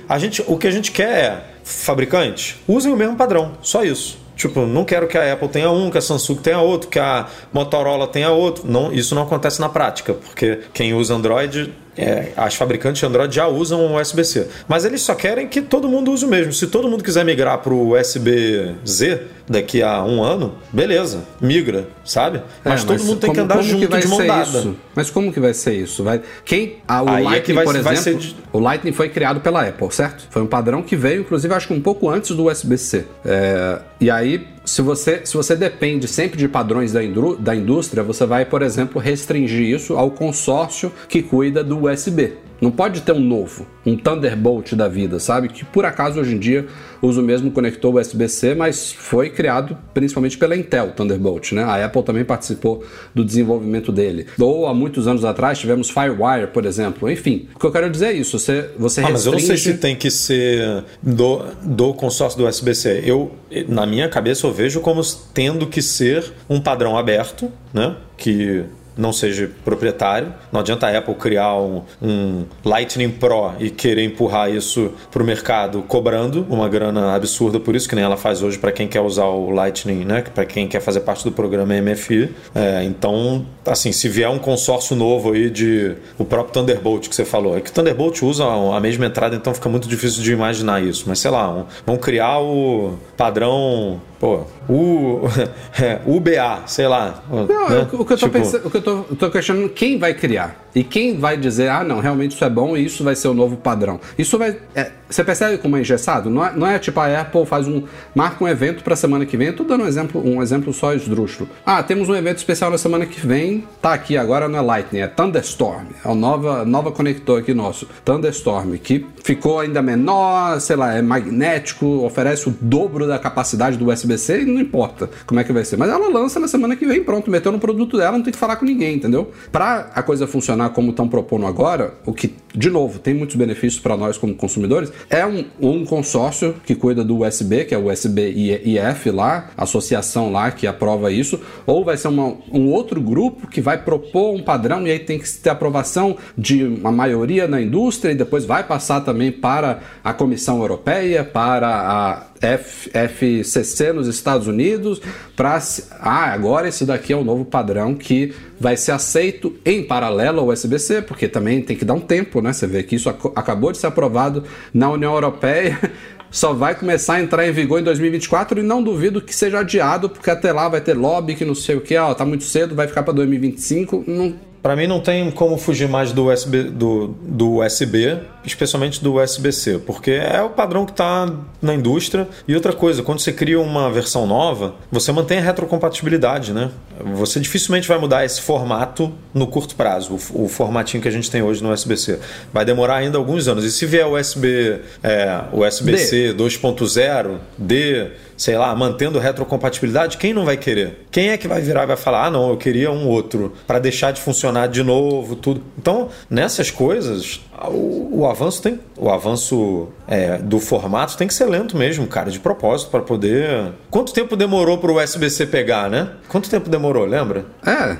Speaker 2: A gente, o que a gente quer é fabricantes, usem o mesmo padrão, só isso. Tipo, não quero que a Apple tenha um, que a Samsung tenha outro, que a Motorola tenha outro. Não, isso não acontece na prática, porque quem usa Android é, as fabricantes de Android já usam o USB-C. Mas eles só querem que todo mundo use o mesmo. Se todo mundo quiser migrar para o USB-Z daqui a um ano, beleza, migra, sabe? Mas, é, todo mundo tem como, que andar junto que de mão dada.
Speaker 1: Isso? Mas como que vai ser isso? Vai... Quem... Ah, o Aí Lightning, é que vai, por exemplo, ser... o Lightning foi criado pela Apple, certo? Foi um padrão que veio, inclusive, acho que um pouco antes do USB-C. É... E aí, se você, se você depende sempre de padrões da, indú da indústria, você vai, por exemplo, restringir isso ao consórcio que cuida do USB. Não pode ter um novo, um Thunderbolt da vida, sabe? Que por acaso hoje em dia usa o mesmo conector USB-C, mas foi criado principalmente pela Intel Thunderbolt, né? A Apple também participou do desenvolvimento dele. Ou há muitos anos atrás tivemos FireWire, por exemplo. Enfim, o que eu quero dizer é isso. Você, você
Speaker 2: ah, restringe... mas eu não sei se tem que ser do, do consórcio do USB-C. Eu, na minha cabeça, eu vejo como tendo que ser um padrão aberto, né? Que não seja proprietário. Não adianta a Apple criar um, um Lightning Pro e querer empurrar isso para o mercado cobrando uma grana absurda por isso, que nem ela faz hoje para quem quer usar o Lightning, né? para quem quer fazer parte do programa MFI. É, então, assim, se vier um consórcio novo aí de o próprio Thunderbolt que você falou, é que o Thunderbolt usa a mesma entrada, então fica muito difícil de imaginar isso. Mas sei lá, um, vão criar o padrão Pô, o é, UBA, sei lá.
Speaker 1: Não, né? o, que eu tô tipo... pensando, o que eu tô, eu tô questionando quem vai criar. E quem vai dizer, ah, não, realmente isso é bom e isso vai ser o novo padrão? Isso vai. É, você percebe como é engessado? Não é, não é tipo a Apple faz um. marca um evento para semana que vem. Tô dando um exemplo, um exemplo só esdrúxulo. Ah, temos um evento especial na semana que vem. Tá aqui agora, não é Lightning, é Thunderstorm. É o nova, nova conector aqui nosso. Thunderstorm, que ficou ainda menor, sei lá, é magnético, oferece o dobro da capacidade do USB-C e não importa como é que vai ser. Mas ela lança na semana que vem, pronto, meteu no produto dela, não tem que falar com ninguém, entendeu? Pra a coisa funcionar funcionar como estão propondo agora, o que, de novo, tem muitos benefícios para nós como consumidores, é um, um consórcio que cuida do USB, que é o USB IF lá, associação lá que aprova isso, ou vai ser uma, um outro grupo que vai propor um padrão e aí tem que ter aprovação de uma maioria na indústria e depois vai passar também para a Comissão Europeia, para a FCC nos Estados Unidos para ah, agora esse daqui é o novo padrão que vai ser aceito em paralelo ao USB-C, porque também tem que dar um tempo, né? Você vê que isso ac acabou de ser aprovado na União Europeia, só vai começar a entrar em vigor em 2024 e não duvido que seja adiado, porque até lá vai ter lobby que não sei o que, ó, tá muito cedo, vai ficar para 2025, não
Speaker 2: para mim não tem como fugir mais do USB, do, do USB, especialmente do USB-C, porque é o padrão que está na indústria. E outra coisa, quando você cria uma versão nova, você mantém a retrocompatibilidade, né? Você dificilmente vai mudar esse formato no curto prazo, o, formatinho que a gente tem hoje no USB-C. Vai demorar ainda alguns anos. E se vier o USB, é, USB-C 2.0, D sei lá, mantendo retrocompatibilidade, quem não vai querer? Quem é que vai virar e vai falar, ah, não, eu queria um outro para deixar de funcionar de novo, tudo. Então, nessas coisas, o, o avanço tem, o avanço é, do formato tem que ser lento mesmo, cara, de propósito para poder. Quanto tempo demorou para o USB-C pegar, né? Quanto tempo demorou, lembra?
Speaker 1: É,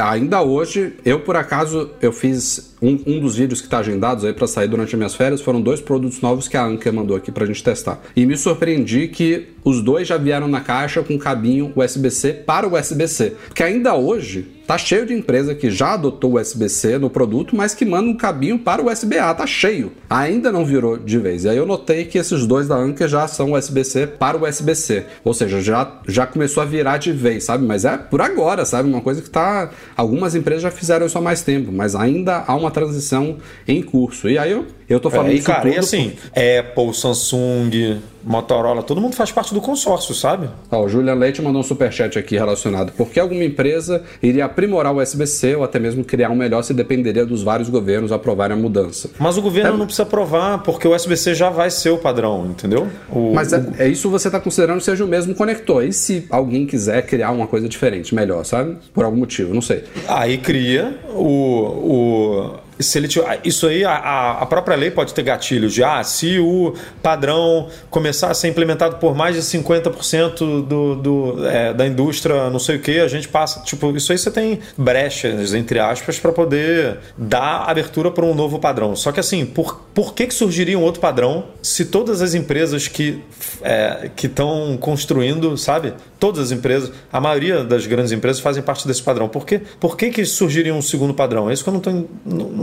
Speaker 1: ainda hoje, eu por acaso eu fiz um, um dos vídeos que está agendados aí para sair durante as minhas férias foram dois produtos novos que a Anker mandou aqui para a gente testar. E me surpreendi que os dois já vieram na caixa com cabinho USB-C para o USB-C. Porque ainda hoje Tá cheio de empresa que já adotou o USB-C no produto, mas que manda um cabinho para o USB-A, tá cheio. Ainda não virou de vez. E aí eu notei que esses dois da Anker já são USB-C para USB-C. Ou seja, já, já começou a virar de vez, sabe? Mas é por agora, sabe? Uma coisa que tá. Algumas empresas já fizeram isso há mais tempo, mas ainda há uma transição em curso. E aí eu, eu tô falando
Speaker 2: é, e
Speaker 1: isso
Speaker 2: cara, e assim, Apple, Samsung, Motorola, todo mundo faz parte do consórcio, sabe?
Speaker 1: Ó, o Julian Leite mandou um superchat aqui relacionado. Por que alguma empresa iria aprimorar o USB-C ou até mesmo criar um melhor se dependeria dos vários governos aprovarem a mudança?
Speaker 2: Mas o governo é... não precisa aprovar, porque o USB-C já vai ser o padrão, entendeu? O,
Speaker 1: Mas é, é isso você está considerando seja o mesmo conector. E se alguém quiser criar uma coisa diferente, melhor, sabe? Por algum motivo, não sei.
Speaker 2: Aí cria o, o se ele isso aí, a, a própria lei pode ter gatilhos de ah, se o padrão começar a ser implementado por mais de 50% do, do, é, da indústria, não sei o que, a gente passa. Tipo, isso aí você tem brechas, entre aspas, para poder dar abertura para um novo padrão. Só que assim, por, por que, que surgiria um outro padrão se todas as empresas que é, estão construindo, sabe? Todas as empresas, a maioria das grandes empresas fazem parte desse padrão. Por quê? Por que, que surgiria um segundo padrão? É isso que eu não estou.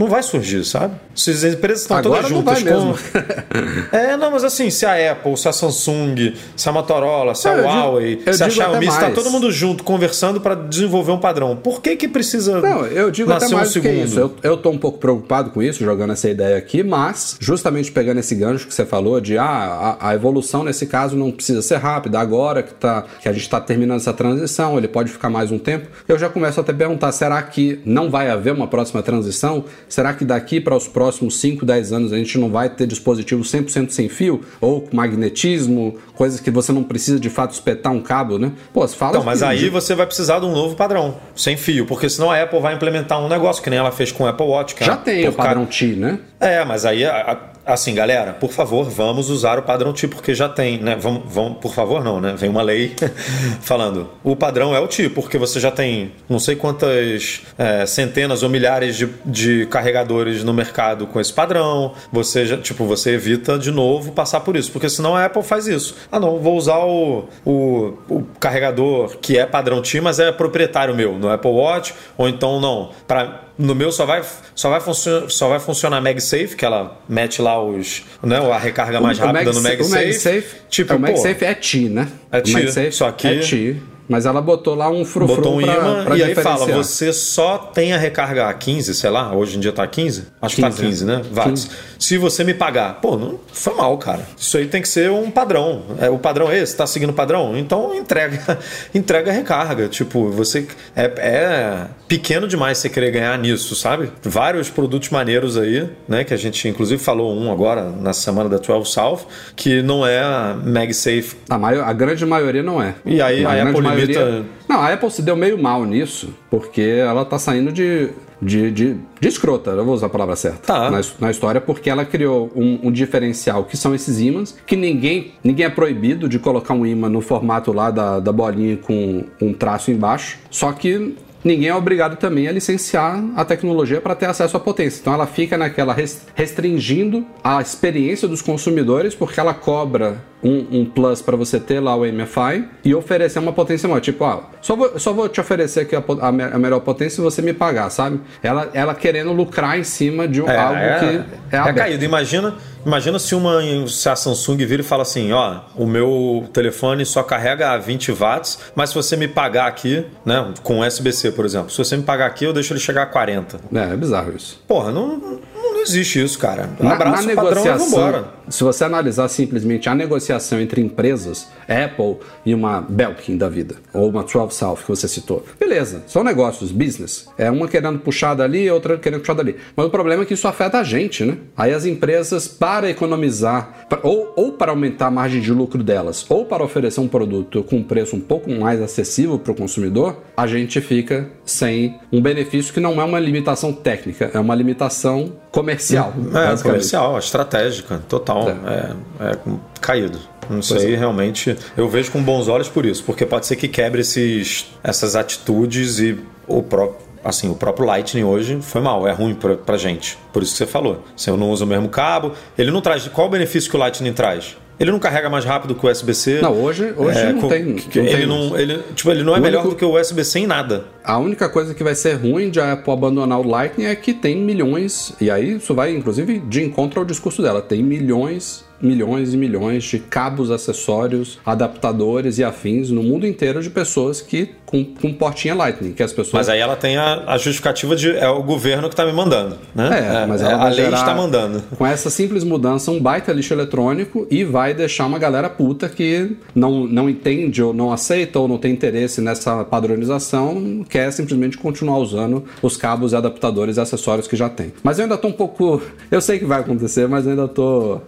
Speaker 2: Não, vai surgir, sabe? Se as empresas estão
Speaker 1: Agora
Speaker 2: todas juntas
Speaker 1: não vai
Speaker 2: com. É, não, mas assim, se a Apple, se a Samsung, se a Motorola, se a
Speaker 1: Não, eu
Speaker 2: Huawei,
Speaker 1: digo-
Speaker 2: se a Xiaomi, está todo mundo junto conversando para desenvolver um padrão. Por que que precisa
Speaker 1: Não, eu digo
Speaker 2: nascer
Speaker 1: até mais
Speaker 2: um segundo?
Speaker 1: isso. Eu, eu tô um pouco preocupado com isso, jogando essa ideia aqui, mas justamente pegando esse gancho que você falou de ah, a, a evolução nesse caso não precisa ser rápida, agora que, tá, que a gente está terminando essa transição, ele pode ficar mais um tempo. Eu já começo até a perguntar: será que não vai haver uma próxima transição? Será que daqui para os próximos 5, 10 anos a gente não vai ter dispositivo 100% sem fio? Ou magnetismo, coisas que você não precisa de fato espetar um cabo, né? Pô, fala
Speaker 2: Não, mas
Speaker 1: que-
Speaker 2: aí você vai precisar de um novo padrão, sem fio, porque senão a Apple vai implementar um negócio que nem ela fez com o Apple Watch. que
Speaker 1: já
Speaker 2: é
Speaker 1: tem o padrão T, né?
Speaker 2: É, mas aí, a- a- assim, galera, por favor, vamos usar o padrão TI, porque já tem, né? Vamos, vamos, por favor, não, né? Vem uma lei falando. O padrão é o TI, porque você já tem não sei quantas é, centenas ou milhares de, de carregadores no mercado com esse padrão. Você já, tipo, você evita de novo passar por isso, porque senão a Apple faz isso. Ah, não, vou usar o, o, o carregador que é padrão TI, mas é proprietário meu, no Apple Watch, ou então não. Pra, no meu só vai, só vai, funcionar, só vai funcionar MagSafe, que ela mete lá os, né, a recarga mais
Speaker 1: O- o
Speaker 2: rápida no
Speaker 1: Magsa-
Speaker 2: MagSafe.
Speaker 1: O MagSafe,
Speaker 2: tipo,
Speaker 1: é, o
Speaker 2: pô,
Speaker 1: MagSafe é Ti, né?
Speaker 2: É Ti,
Speaker 1: MagSafe
Speaker 2: só que-
Speaker 1: é Ti. Mas ela botou lá um frufru
Speaker 2: botou um
Speaker 1: pra,
Speaker 2: imã
Speaker 1: pra
Speaker 2: e aí fala, você só tem a recarga a 15, sei lá, hoje em dia tá 15? Acho que tá
Speaker 1: 15,
Speaker 2: 15, né? Watts.
Speaker 1: 15.
Speaker 2: Se você me pagar, pô, não foi mal, cara. Isso aí tem que ser um padrão. É, o padrão é esse, tá seguindo o padrão? Então entrega, entrega a recarga. Tipo, você é, é pequeno demais você querer ganhar nisso, sabe? Vários produtos maneiros aí, né? Que a gente inclusive falou um agora na semana da 12 South, que não é MagSafe.
Speaker 1: A, maior, a grande maioria não é.
Speaker 2: E aí a
Speaker 1: grande
Speaker 2: Apple limita-
Speaker 1: Não, a Apple se deu meio mal nisso, porque ela tá saindo de, de, de, de escrota, eu vou usar a palavra certa,
Speaker 2: Tá.
Speaker 1: na, na história, porque ela criou um, um diferencial que são esses ímãs, que ninguém, ninguém é proibido de colocar um ímã no formato lá da, da bolinha com um traço embaixo, só que ninguém é obrigado também a licenciar a tecnologia para ter acesso à potência. Então ela fica naquela res- restringindo a experiência dos consumidores, porque ela cobra um, um plus para você ter lá o MFI e oferecer uma potência maior. Tipo, ah, só vou, só vou te oferecer aqui a, a a melhor potência se você me pagar, sabe? Ela, ela querendo lucrar em cima de um, algo que é, aberto.
Speaker 2: caído. Imagina, imagina se uma se a Samsung vira e fala assim, ó, o meu telefone só carrega a 20 watts, mas se você me pagar aqui, né, com USB-C, por exemplo, se você me pagar aqui, eu deixo ele chegar a 40.
Speaker 1: É, é bizarro isso.
Speaker 2: Porra, não, não existe isso, cara.
Speaker 1: Na,
Speaker 2: Abraça
Speaker 1: na
Speaker 2: o padrão e
Speaker 1: negociação,
Speaker 2: vambora.
Speaker 1: Se você analisar simplesmente a negociação entre empresas, Apple e uma Belkin da vida, ou uma 12 South que você citou, beleza, são negócios, business. É uma querendo puxar dali, outra querendo puxar dali. Mas o problema é que isso afeta a gente, né? Aí as empresas, para economizar, ou, ou para aumentar a margem de lucro delas, ou para oferecer um produto com um preço um pouco mais acessível para o consumidor, a gente fica sem um benefício que não é uma limitação técnica, é uma limitação comercial.
Speaker 2: É,
Speaker 1: basicamente.
Speaker 2: comercial, estratégica, total. É, é caído. Não sei, realmente. Eu vejo com bons olhos por isso, porque pode ser que quebre esses, essas atitudes e o próprio. Assim, o próprio Lightning hoje foi mal, é ruim pra, pra gente. Por isso que você falou. Se eu não uso o mesmo cabo, ele não traz. Qual o benefício que o Lightning traz? Ele não carrega mais rápido que o USB-C.
Speaker 1: Não, hoje, hoje
Speaker 2: É,
Speaker 1: não,
Speaker 2: com-
Speaker 1: tem, não tem
Speaker 2: ele,
Speaker 1: mais.
Speaker 2: não, ele, tipo, ele não é
Speaker 1: O
Speaker 2: melhor
Speaker 1: único-
Speaker 2: do que o USB-C em nada.
Speaker 1: A única coisa que vai ser ruim de a Apple abandonar o Lightning é que tem milhões, e aí isso vai inclusive de encontro ao discurso dela, tem milhões, milhões e milhões de cabos, acessórios, adaptadores e afins no mundo inteiro de pessoas que com, com portinha Lightning, que as pessoas
Speaker 2: Mas aí ela tem a, a justificativa de é o governo que está me mandando, né?
Speaker 1: É, mas
Speaker 2: é,
Speaker 1: ela
Speaker 2: a lei está mandando.
Speaker 1: Com essa simples mudança, um baita lixo eletrônico e vai deixar uma galera puta que não, não entende ou não aceita ou não tem interesse nessa padronização, quer simplesmente continuar usando os cabos adaptadores e acessórios que já tem. Mas eu ainda tô um pouco. Eu sei que vai acontecer, mas eu ainda tô.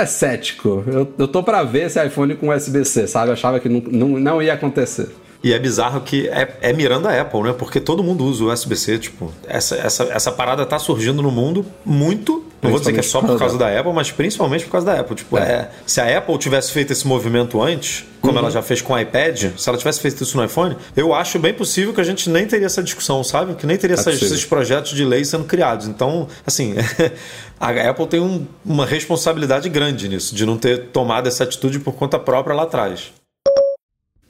Speaker 1: É cético. Eu, eu tô pra ver esse iPhone com USB-C, sabe? Eu achava que não, não, não ia acontecer.
Speaker 2: E é bizarro que é, é mirando a Apple, né? Porque todo mundo usa o USB-C, tipo, essa, essa, essa parada tá surgindo no mundo muito. Não vou dizer que é só por causa da Apple, mas principalmente por causa da Apple. Tipo, é. se a Apple tivesse feito esse movimento antes, como ela já fez com o iPad, se ela tivesse feito isso no iPhone, eu acho bem possível que a gente nem teria essa discussão, sabe? Que nem teria essas- esses projetos de lei sendo criados. Então, assim, a Apple tem um- uma responsabilidade grande nisso, de não ter tomado essa atitude por conta própria lá atrás.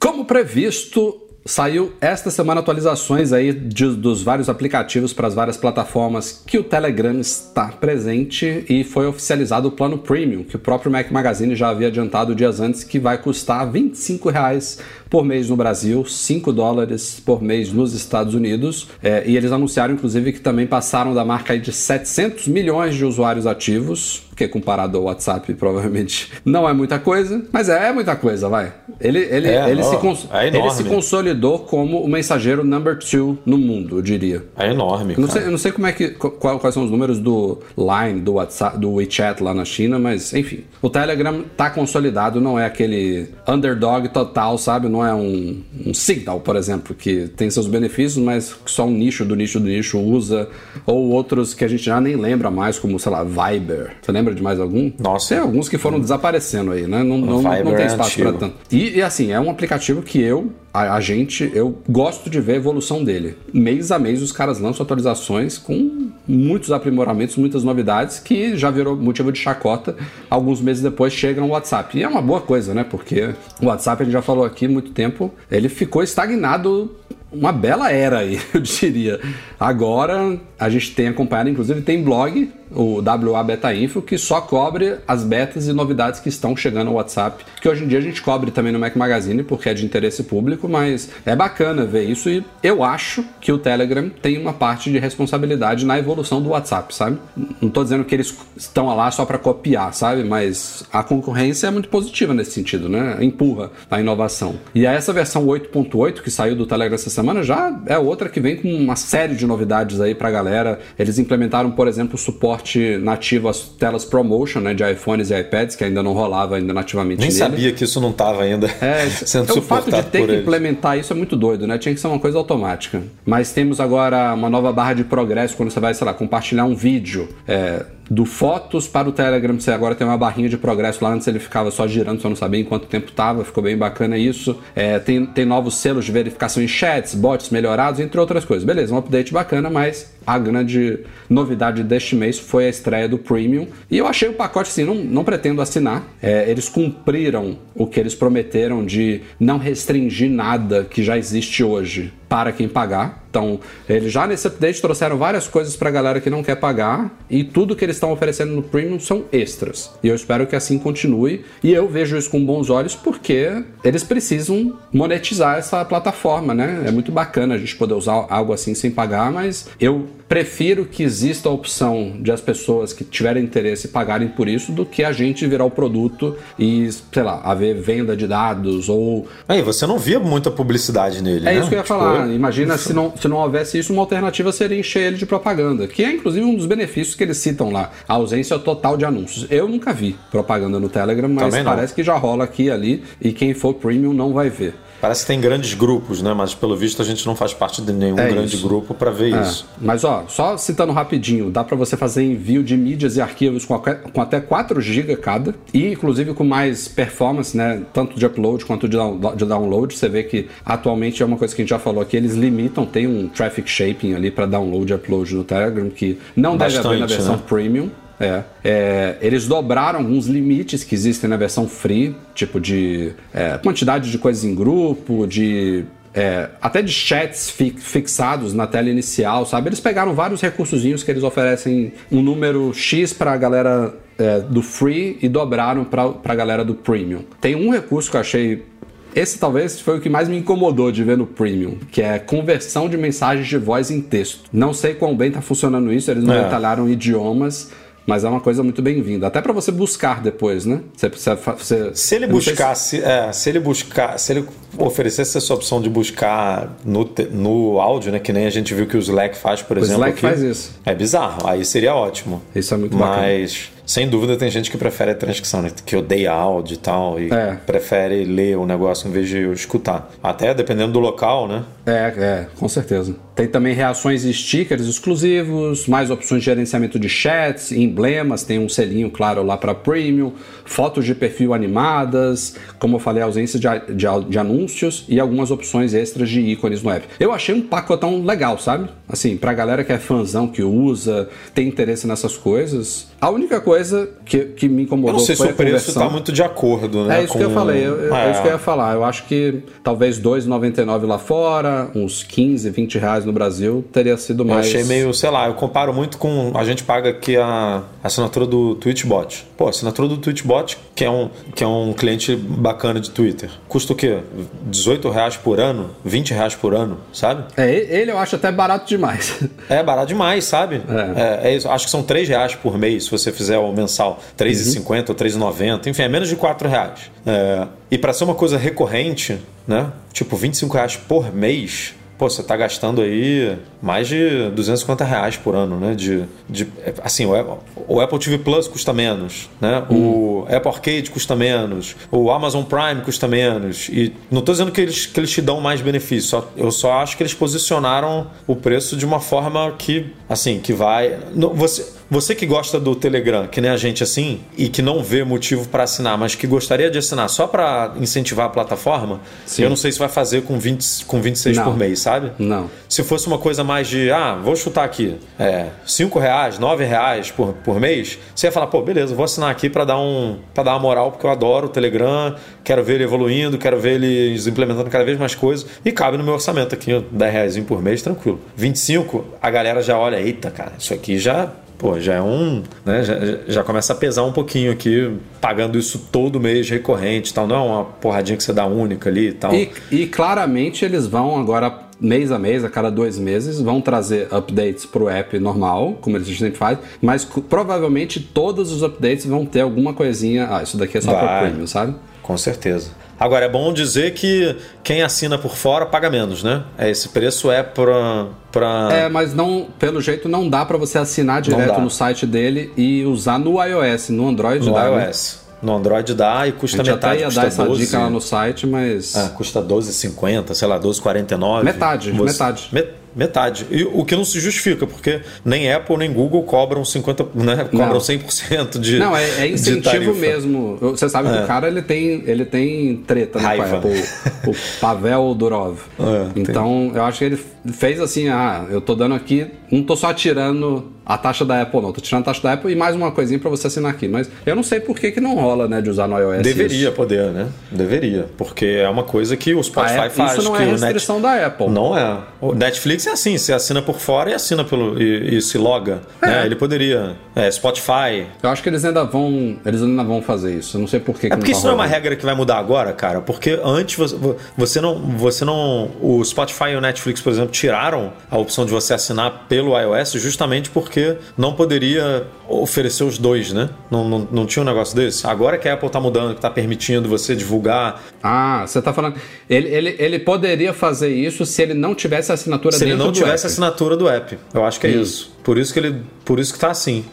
Speaker 1: Como previsto, saiu esta semana atualizações aí de- dos vários aplicativos para as várias plataformas que o Telegram está presente e foi oficializado o plano Premium, que o próprio Mac Magazine já havia adiantado dias antes, que vai custar 25 reais por mês no Brasil, 5 dólares por mês nos Estados Unidos. É, e eles anunciaram, inclusive, que também passaram da marca de 700 milhões de usuários ativos, que comparado ao WhatsApp provavelmente não é muita coisa, mas é, é muita coisa, vai. Ele, ele,
Speaker 2: É,
Speaker 1: ele, se,
Speaker 2: não,
Speaker 1: cons-
Speaker 2: é
Speaker 1: ele se consolidou como o mensageiro number two no mundo, eu diria.
Speaker 2: É enorme.
Speaker 1: Eu não, sei, não sei como é que, qual- quais são os números do Line, do WhatsApp, do WeChat lá na China, mas enfim. O Telegram tá consolidado, não é aquele underdog total, sabe? Não é um, um Signal, por exemplo, que tem seus benefícios, mas só um nicho do nicho do nicho usa. Ou outros que a gente já nem lembra mais, como, sei lá, Viber. Você lembra de mais algum?
Speaker 2: Nossa.
Speaker 1: Tem alguns que foram desaparecendo aí, né? Não, não, não tem
Speaker 2: é
Speaker 1: espaço para tanto. E, e, assim, é um aplicativo que eu, a, a gente, eu gosto de ver a evolução dele. Mês a mês os caras lançam atualizações com muitos aprimoramentos, muitas novidades que já virou motivo de chacota. Alguns meses depois chega no WhatsApp. E é uma boa coisa, né? Porque o WhatsApp, a gente já falou aqui há muito tempo, ele ficou estagnado uma bela era aí, eu diria. Agora a gente tem acompanhado, inclusive tem blog, o WA Beta Info, que só cobre as betas e novidades que estão chegando ao WhatsApp, que hoje em dia a gente cobre também no Mac Magazine, porque é de interesse público, mas é bacana ver isso e eu acho que o Telegram tem uma parte de responsabilidade na evolução do WhatsApp, sabe? Não tô dizendo que eles estão lá só para copiar, sabe? Mas a concorrência é muito positiva nesse sentido, né? Empurra a inovação. E essa versão 8.8 que saiu do Telegram essa semana já é outra que vem com uma série de novidades aí pra galera. Eles implementaram, por exemplo, o suporte nativo às telas ProMotion, né, de iPhones e iPads, que ainda não rolava ainda nativamente
Speaker 2: Nem
Speaker 1: nele.
Speaker 2: sabia que isso não estava ainda
Speaker 1: É,
Speaker 2: sendo
Speaker 1: é, o fato de
Speaker 2: suportado
Speaker 1: ter que
Speaker 2: eles.
Speaker 1: implementar isso é muito doido, né? Tinha que ser uma coisa automática. Mas temos agora uma nova barra de progresso quando você vai, sei lá, compartilhar um vídeo. é, do Fotos para o Telegram, você agora tem uma barrinha de progresso lá, antes ele ficava só girando, você não sabia em quanto tempo tava, ficou bem bacana isso. É, tem, tem novos selos de verificação em chats, bots melhorados, entre outras coisas. Beleza, um update bacana, mas a grande novidade deste mês foi a estreia do Premium. E eu achei o pacote assim, não, não pretendo assinar. É, eles cumpriram o que eles prometeram de não restringir nada que já existe hoje para quem pagar. Então, eles já nesse update trouxeram várias coisas para a galera que não quer pagar e tudo que eles estão oferecendo no Premium são extras. E eu espero que assim continue. E eu vejo isso com bons olhos porque eles precisam monetizar essa plataforma, né? É muito bacana a gente poder usar algo assim sem pagar, mas eu prefiro que exista a opção de as pessoas que tiverem interesse pagarem por isso do que a gente virar o produto e, sei lá, haver venda de dados ou
Speaker 2: Aí, você não via muita publicidade nele,
Speaker 1: é
Speaker 2: né?
Speaker 1: isso que eu ia
Speaker 2: Tipo,
Speaker 1: falar. Imagina se não, se não houvesse isso, uma alternativa seria encher ele de propaganda, que é inclusive um dos benefícios que eles citam lá, a ausência total de anúncios. Eu nunca vi propaganda no Telegram, mas parece que já rola aqui e ali, e quem for premium não vai ver.
Speaker 2: Parece que tem grandes grupos, né? Mas pelo visto a gente não faz parte de nenhum
Speaker 1: É
Speaker 2: grande
Speaker 1: isso.
Speaker 2: grupo para ver
Speaker 1: É,
Speaker 2: isso.
Speaker 1: mas ó, só citando rapidinho, dá para você fazer envio de mídias e arquivos com, com até 4 GB cada, e inclusive com mais performance, né, tanto de upload quanto de, down- de download. Você vê que atualmente é uma coisa que a gente já falou aqui, eles limitam, tem um traffic shaping ali para download e upload no Telegram que não deve haver na
Speaker 2: Bastante,
Speaker 1: versão
Speaker 2: né?
Speaker 1: premium. É, é, eles dobraram alguns limites que existem na versão free, tipo de é, quantidade de coisas em grupo, de é, até de chats fi fixados na tela inicial, sabe? Eles pegaram vários recursozinhos que eles oferecem um número X para a galera é, do free e dobraram para a galera do premium. Tem um recurso que eu achei esse talvez foi o que mais me incomodou de ver no Premium, que é conversão de mensagens de voz em texto. Não sei quão bem está funcionando isso, eles não é. detalharam idiomas, mas é uma coisa muito bem-vinda. Até para você buscar depois, né? Você, você,
Speaker 2: se ele buscasse, se... É, se ele buscar, se ele oferecesse essa opção de buscar no, no áudio, né? Que nem a gente viu que o Slack faz, por o exemplo.
Speaker 1: O Slack faz isso.
Speaker 2: É bizarro. Aí seria ótimo.
Speaker 1: Isso é muito
Speaker 2: Mas,
Speaker 1: bacana.
Speaker 2: Mas, sem dúvida, tem gente que prefere a transcrição, né? Que odeia áudio e tal. E é. prefere ler o negócio em vez de escutar. Até dependendo do local, né?
Speaker 1: É, é, com certeza. Tem também reações e stickers exclusivos, mais opções de gerenciamento de chats, emblemas, tem um selinho claro lá para premium, fotos de perfil animadas, como eu falei, ausência de, de, de anúncios e algumas opções extras de ícones no app. Eu achei um pacotão legal, sabe? Assim, pra galera que é fãzão, que usa, tem interesse nessas coisas. A única coisa que, que me incomodou eu
Speaker 2: não sei se o preço tá muito de acordo, né?
Speaker 1: É isso com... que eu falei, eu, é. é. isso que eu ia falar. Eu acho que talvez R$ 2,99 lá fora, uns 15, 20 reais no Brasil, teria sido mais.
Speaker 2: Eu achei meio, sei lá, eu comparo muito com. A gente paga aqui a assinatura do Twitchbot. Pô, assinatura do Twitchbot, que é um, que é um cliente bacana de Twitter, custa o quê? 18 reais por ano? 20 reais por ano, sabe?
Speaker 1: É, ele eu acho até barato demais.
Speaker 2: É, barato demais, sabe? É. É, é isso. Acho que são 3 reais por mês se você fizer o mensal. 3,50 uhum. ou 3,90. Enfim, é menos de 4 reais. É, e para ser uma coisa recorrente, né? Tipo, 25 reais por mês pô, você está gastando aí mais de 250 reais por ano, né? De, de, assim, o Apple, o Apple TV Plus custa menos, né? Hum. O Apple Arcade custa menos, o Amazon Prime custa menos. E não estou dizendo que eles, que eles te dão mais benefício, só, eu só acho que eles posicionaram o preço de uma forma que, assim, que vai... Você, você que gosta do Telegram, que nem a gente assim, e que não vê motivo para assinar, mas que gostaria de assinar só para incentivar a plataforma, Sim. eu não sei se vai fazer com, 20, com 26 não. por mês, sabe?
Speaker 1: Não.
Speaker 2: Se fosse uma coisa mais de, ah, vou chutar aqui, é, 5 reais, 9 reais por, por mês, você ia falar, pô, beleza, vou assinar aqui para dar, um, dar uma moral, porque eu adoro o Telegram, quero ver ele evoluindo, quero ver eles implementando cada vez mais coisas, e cabe no meu orçamento aqui, 10 reais por mês, tranquilo. 25, a galera já olha, eita, cara, isso aqui já pô, já é um. Né, já, já começa a pesar um pouquinho aqui, pagando isso todo mês recorrente tal. Não é uma porradinha que você dá única ali e tal.
Speaker 1: E, e claramente eles vão agora mês a mês, a cada dois meses, vão trazer updates para o app normal, como eles sempre fazem, mas provavelmente todos os updates vão ter alguma coisinha. Ah, isso daqui é só para premium, sabe?
Speaker 2: Com certeza. Agora, é bom dizer que quem assina por fora paga menos, né? É, esse preço é para. Pra...
Speaker 1: É, mas não, pelo jeito não dá para você assinar direto no site dele e usar no iOS, no Android
Speaker 2: no
Speaker 1: dá.
Speaker 2: No né? iOS. Né? No Android dá e custa metade.
Speaker 1: Até ia dar essa 12... dica lá no site, mas.
Speaker 2: É, custa 12,50, sei lá, 12,49.
Speaker 1: Metade, você... metade.
Speaker 2: Met Metade. E o que não se justifica, porque nem Apple nem Google cobram 50%, né? Cobram não. 100% de.
Speaker 1: Não, é, é incentivo mesmo. Você sabe é. que o cara ele tem, ele tem treta né, com a Apple. O, Pavel Durov. É, então, tem. eu acho que ele fez assim: ah, eu tô dando aqui, não tô só tirando a taxa da Apple, não. Tô tirando a taxa da Apple e mais uma coisinha para você assinar aqui. Mas eu não sei por que, que não rola, né, de usar no iOS.
Speaker 2: Deveria
Speaker 1: isso.
Speaker 2: poder, né? Deveria. Porque é uma coisa que o Spotify Apple, faz.
Speaker 1: Isso não
Speaker 2: é
Speaker 1: restrição
Speaker 2: Net...
Speaker 1: da Apple.
Speaker 2: Não é. O Netflix é assim: você assina por fora e assina pelo. e, e se loga. É. Né? Ele poderia. É, Spotify.
Speaker 1: Eu acho que eles ainda vão. Eles ainda vão fazer isso. Eu não sei por que.
Speaker 2: É porque
Speaker 1: não
Speaker 2: tá isso não é uma regra que vai mudar agora, cara. Porque antes você, você não. Você não. O Spotify e o Netflix, por exemplo, tiraram a opção de você assinar pelo iOS justamente porque não poderia oferecer os dois, né? Não, não, não tinha um negócio desse. Agora que a Apple está mudando, que está permitindo você divulgar.
Speaker 1: Ah, você está falando. Ele, ele, ele poderia fazer isso se ele não tivesse a assinatura
Speaker 2: se ele não tivesse a assinatura do app. Eu acho que é isso. Por isso que ele. Por isso que está assim.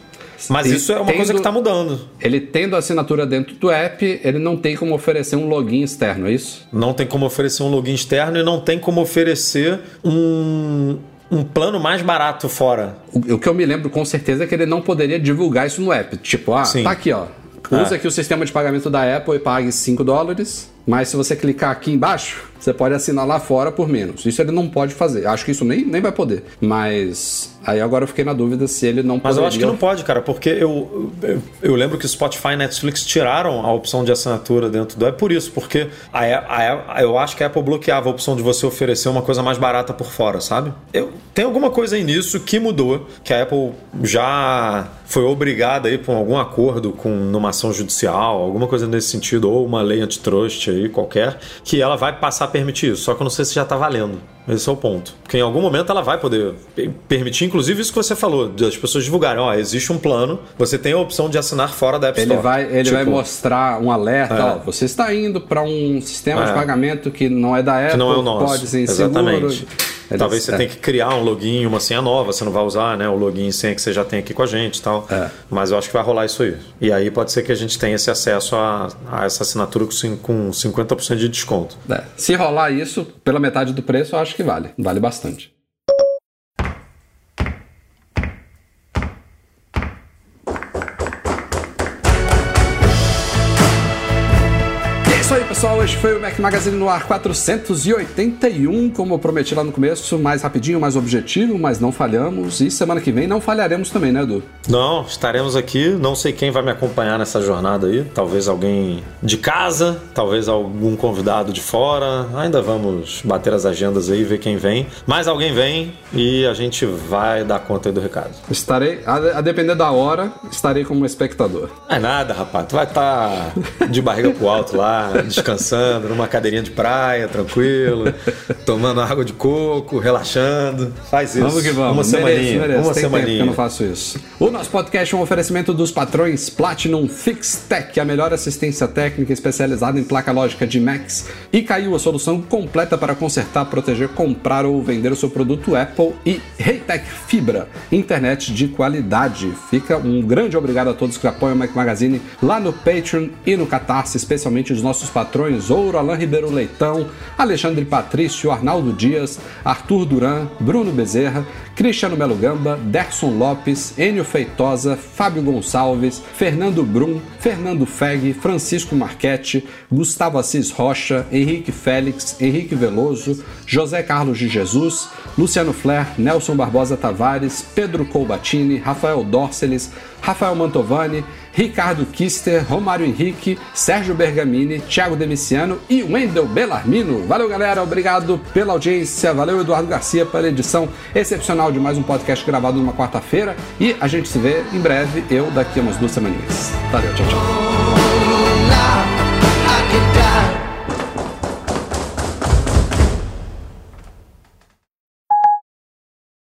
Speaker 2: Mas ele isso é uma tendo, coisa que está mudando.
Speaker 1: Ele tendo a assinatura dentro do app, ele não tem como oferecer um login externo, é isso?
Speaker 2: Não tem como oferecer um login externo e não tem como oferecer um, um plano mais barato fora.
Speaker 1: O, o, que eu me lembro com certeza é que ele não poderia divulgar isso no app. Tipo, ah, Sim. tá aqui, ó. Usa é. aqui o sistema de pagamento da Apple e pague 5 dólares. Mas se você clicar aqui embaixo, você pode assinar lá fora por menos. Isso ele não pode fazer. Acho que isso nem, nem vai poder. Mas aí agora eu fiquei na dúvida se ele não
Speaker 2: Mas eu acho que não pode, cara, porque eu, eu, eu lembro que Spotify e Netflix tiraram a opção de assinatura dentro do. É por isso, porque a, a, a, eu acho que a Apple bloqueava a opção de você oferecer uma coisa mais barata por fora, sabe? Eu, tem alguma coisa aí nisso que mudou, que a Apple já foi obrigada aí por algum acordo com numa ação judicial, alguma coisa nesse sentido, ou uma lei antitrust aí qualquer, que ela vai passar permitir isso. Só que eu não sei se já está valendo. Esse é o ponto. Porque em algum momento ela vai poder permitir, inclusive isso que você falou, das pessoas divulgarem, ó, existe um plano, você tem a opção de assinar fora da App Store.
Speaker 1: Ele vai, ele tipo, vai mostrar um alerta, é. ó, você está indo para um sistema é. de pagamento que não é da Apple, que não é o nosso. pode ser inseguro.
Speaker 2: Exatamente. Talvez você é. tenha que criar um login, uma senha nova, você não vai usar né, o login e senha que você já tem aqui com a gente e tal. É. Mas eu acho que vai rolar isso aí. E aí pode ser que a gente tenha esse acesso a, a essa assinatura com 50% de desconto.
Speaker 1: É. Se rolar isso, pela metade do preço, eu acho que vale. Vale bastante. Pessoal. Este foi o Mac Magazine no ar 481, como eu prometi lá no começo, mais rapidinho, mais objetivo, mas não falhamos. E semana que vem não falharemos também, né, Edu?
Speaker 2: Não, estaremos aqui. Não sei quem vai me acompanhar nessa jornada aí. Talvez alguém de casa, talvez algum convidado de fora. Ainda vamos bater as agendas aí, ver quem vem. Mas alguém vem e a gente vai dar conta aí do recado.
Speaker 1: Estarei, a, depender da hora, estarei como espectador.
Speaker 2: É nada, rapaz. Tu vai estar tá de barriga pro alto lá descansando numa cadeirinha de praia, tranquilo, tomando água de coco, relaxando. Faz isso.
Speaker 1: Vamos que vamos. Uma semaninha. Merece. Uma Tem semaninha. que eu não faço isso. O nosso podcast é um oferecimento dos patrões Platinum Fix Tech, a melhor assistência técnica especializada em placa lógica de Macs. E caiu a solução completa para consertar, proteger, comprar ou vender o seu produto Apple e Reitec Fibra, internet de qualidade. Fica um grande obrigado a todos que apoiam o Mac Magazine lá no Patreon e no Catarse, especialmente os nossos nossos patrões Ouro, Alain Ribeiro Leitão, Alexandre Patrício, Arnaldo Dias, Arthur Duran, Bruno Bezerra, Cristiano Melo Gamba, Derson Lopes, Enio Feitosa, Fábio Gonçalves, Fernando Brum, Fernando Feg, Francisco Marchetti, Gustavo Assis Rocha, Henrique Félix, Henrique Veloso, José Carlos de Jesus, Luciano Flair, Nelson Barbosa Tavares, Pedro Colbatini, Rafael Dorceles, Rafael Mantovani, Ricardo Kister, Romário Henrique, Sérgio Bergamini, Thiago Demiciano e Wendel Bellarmino. Valeu, galera. Obrigado pela audiência. Valeu, Eduardo Garcia, pela edição excepcional de mais um podcast gravado numa quarta-feira. E a gente se vê em breve, eu daqui a umas duas semaninhas. Valeu, tchau, tchau.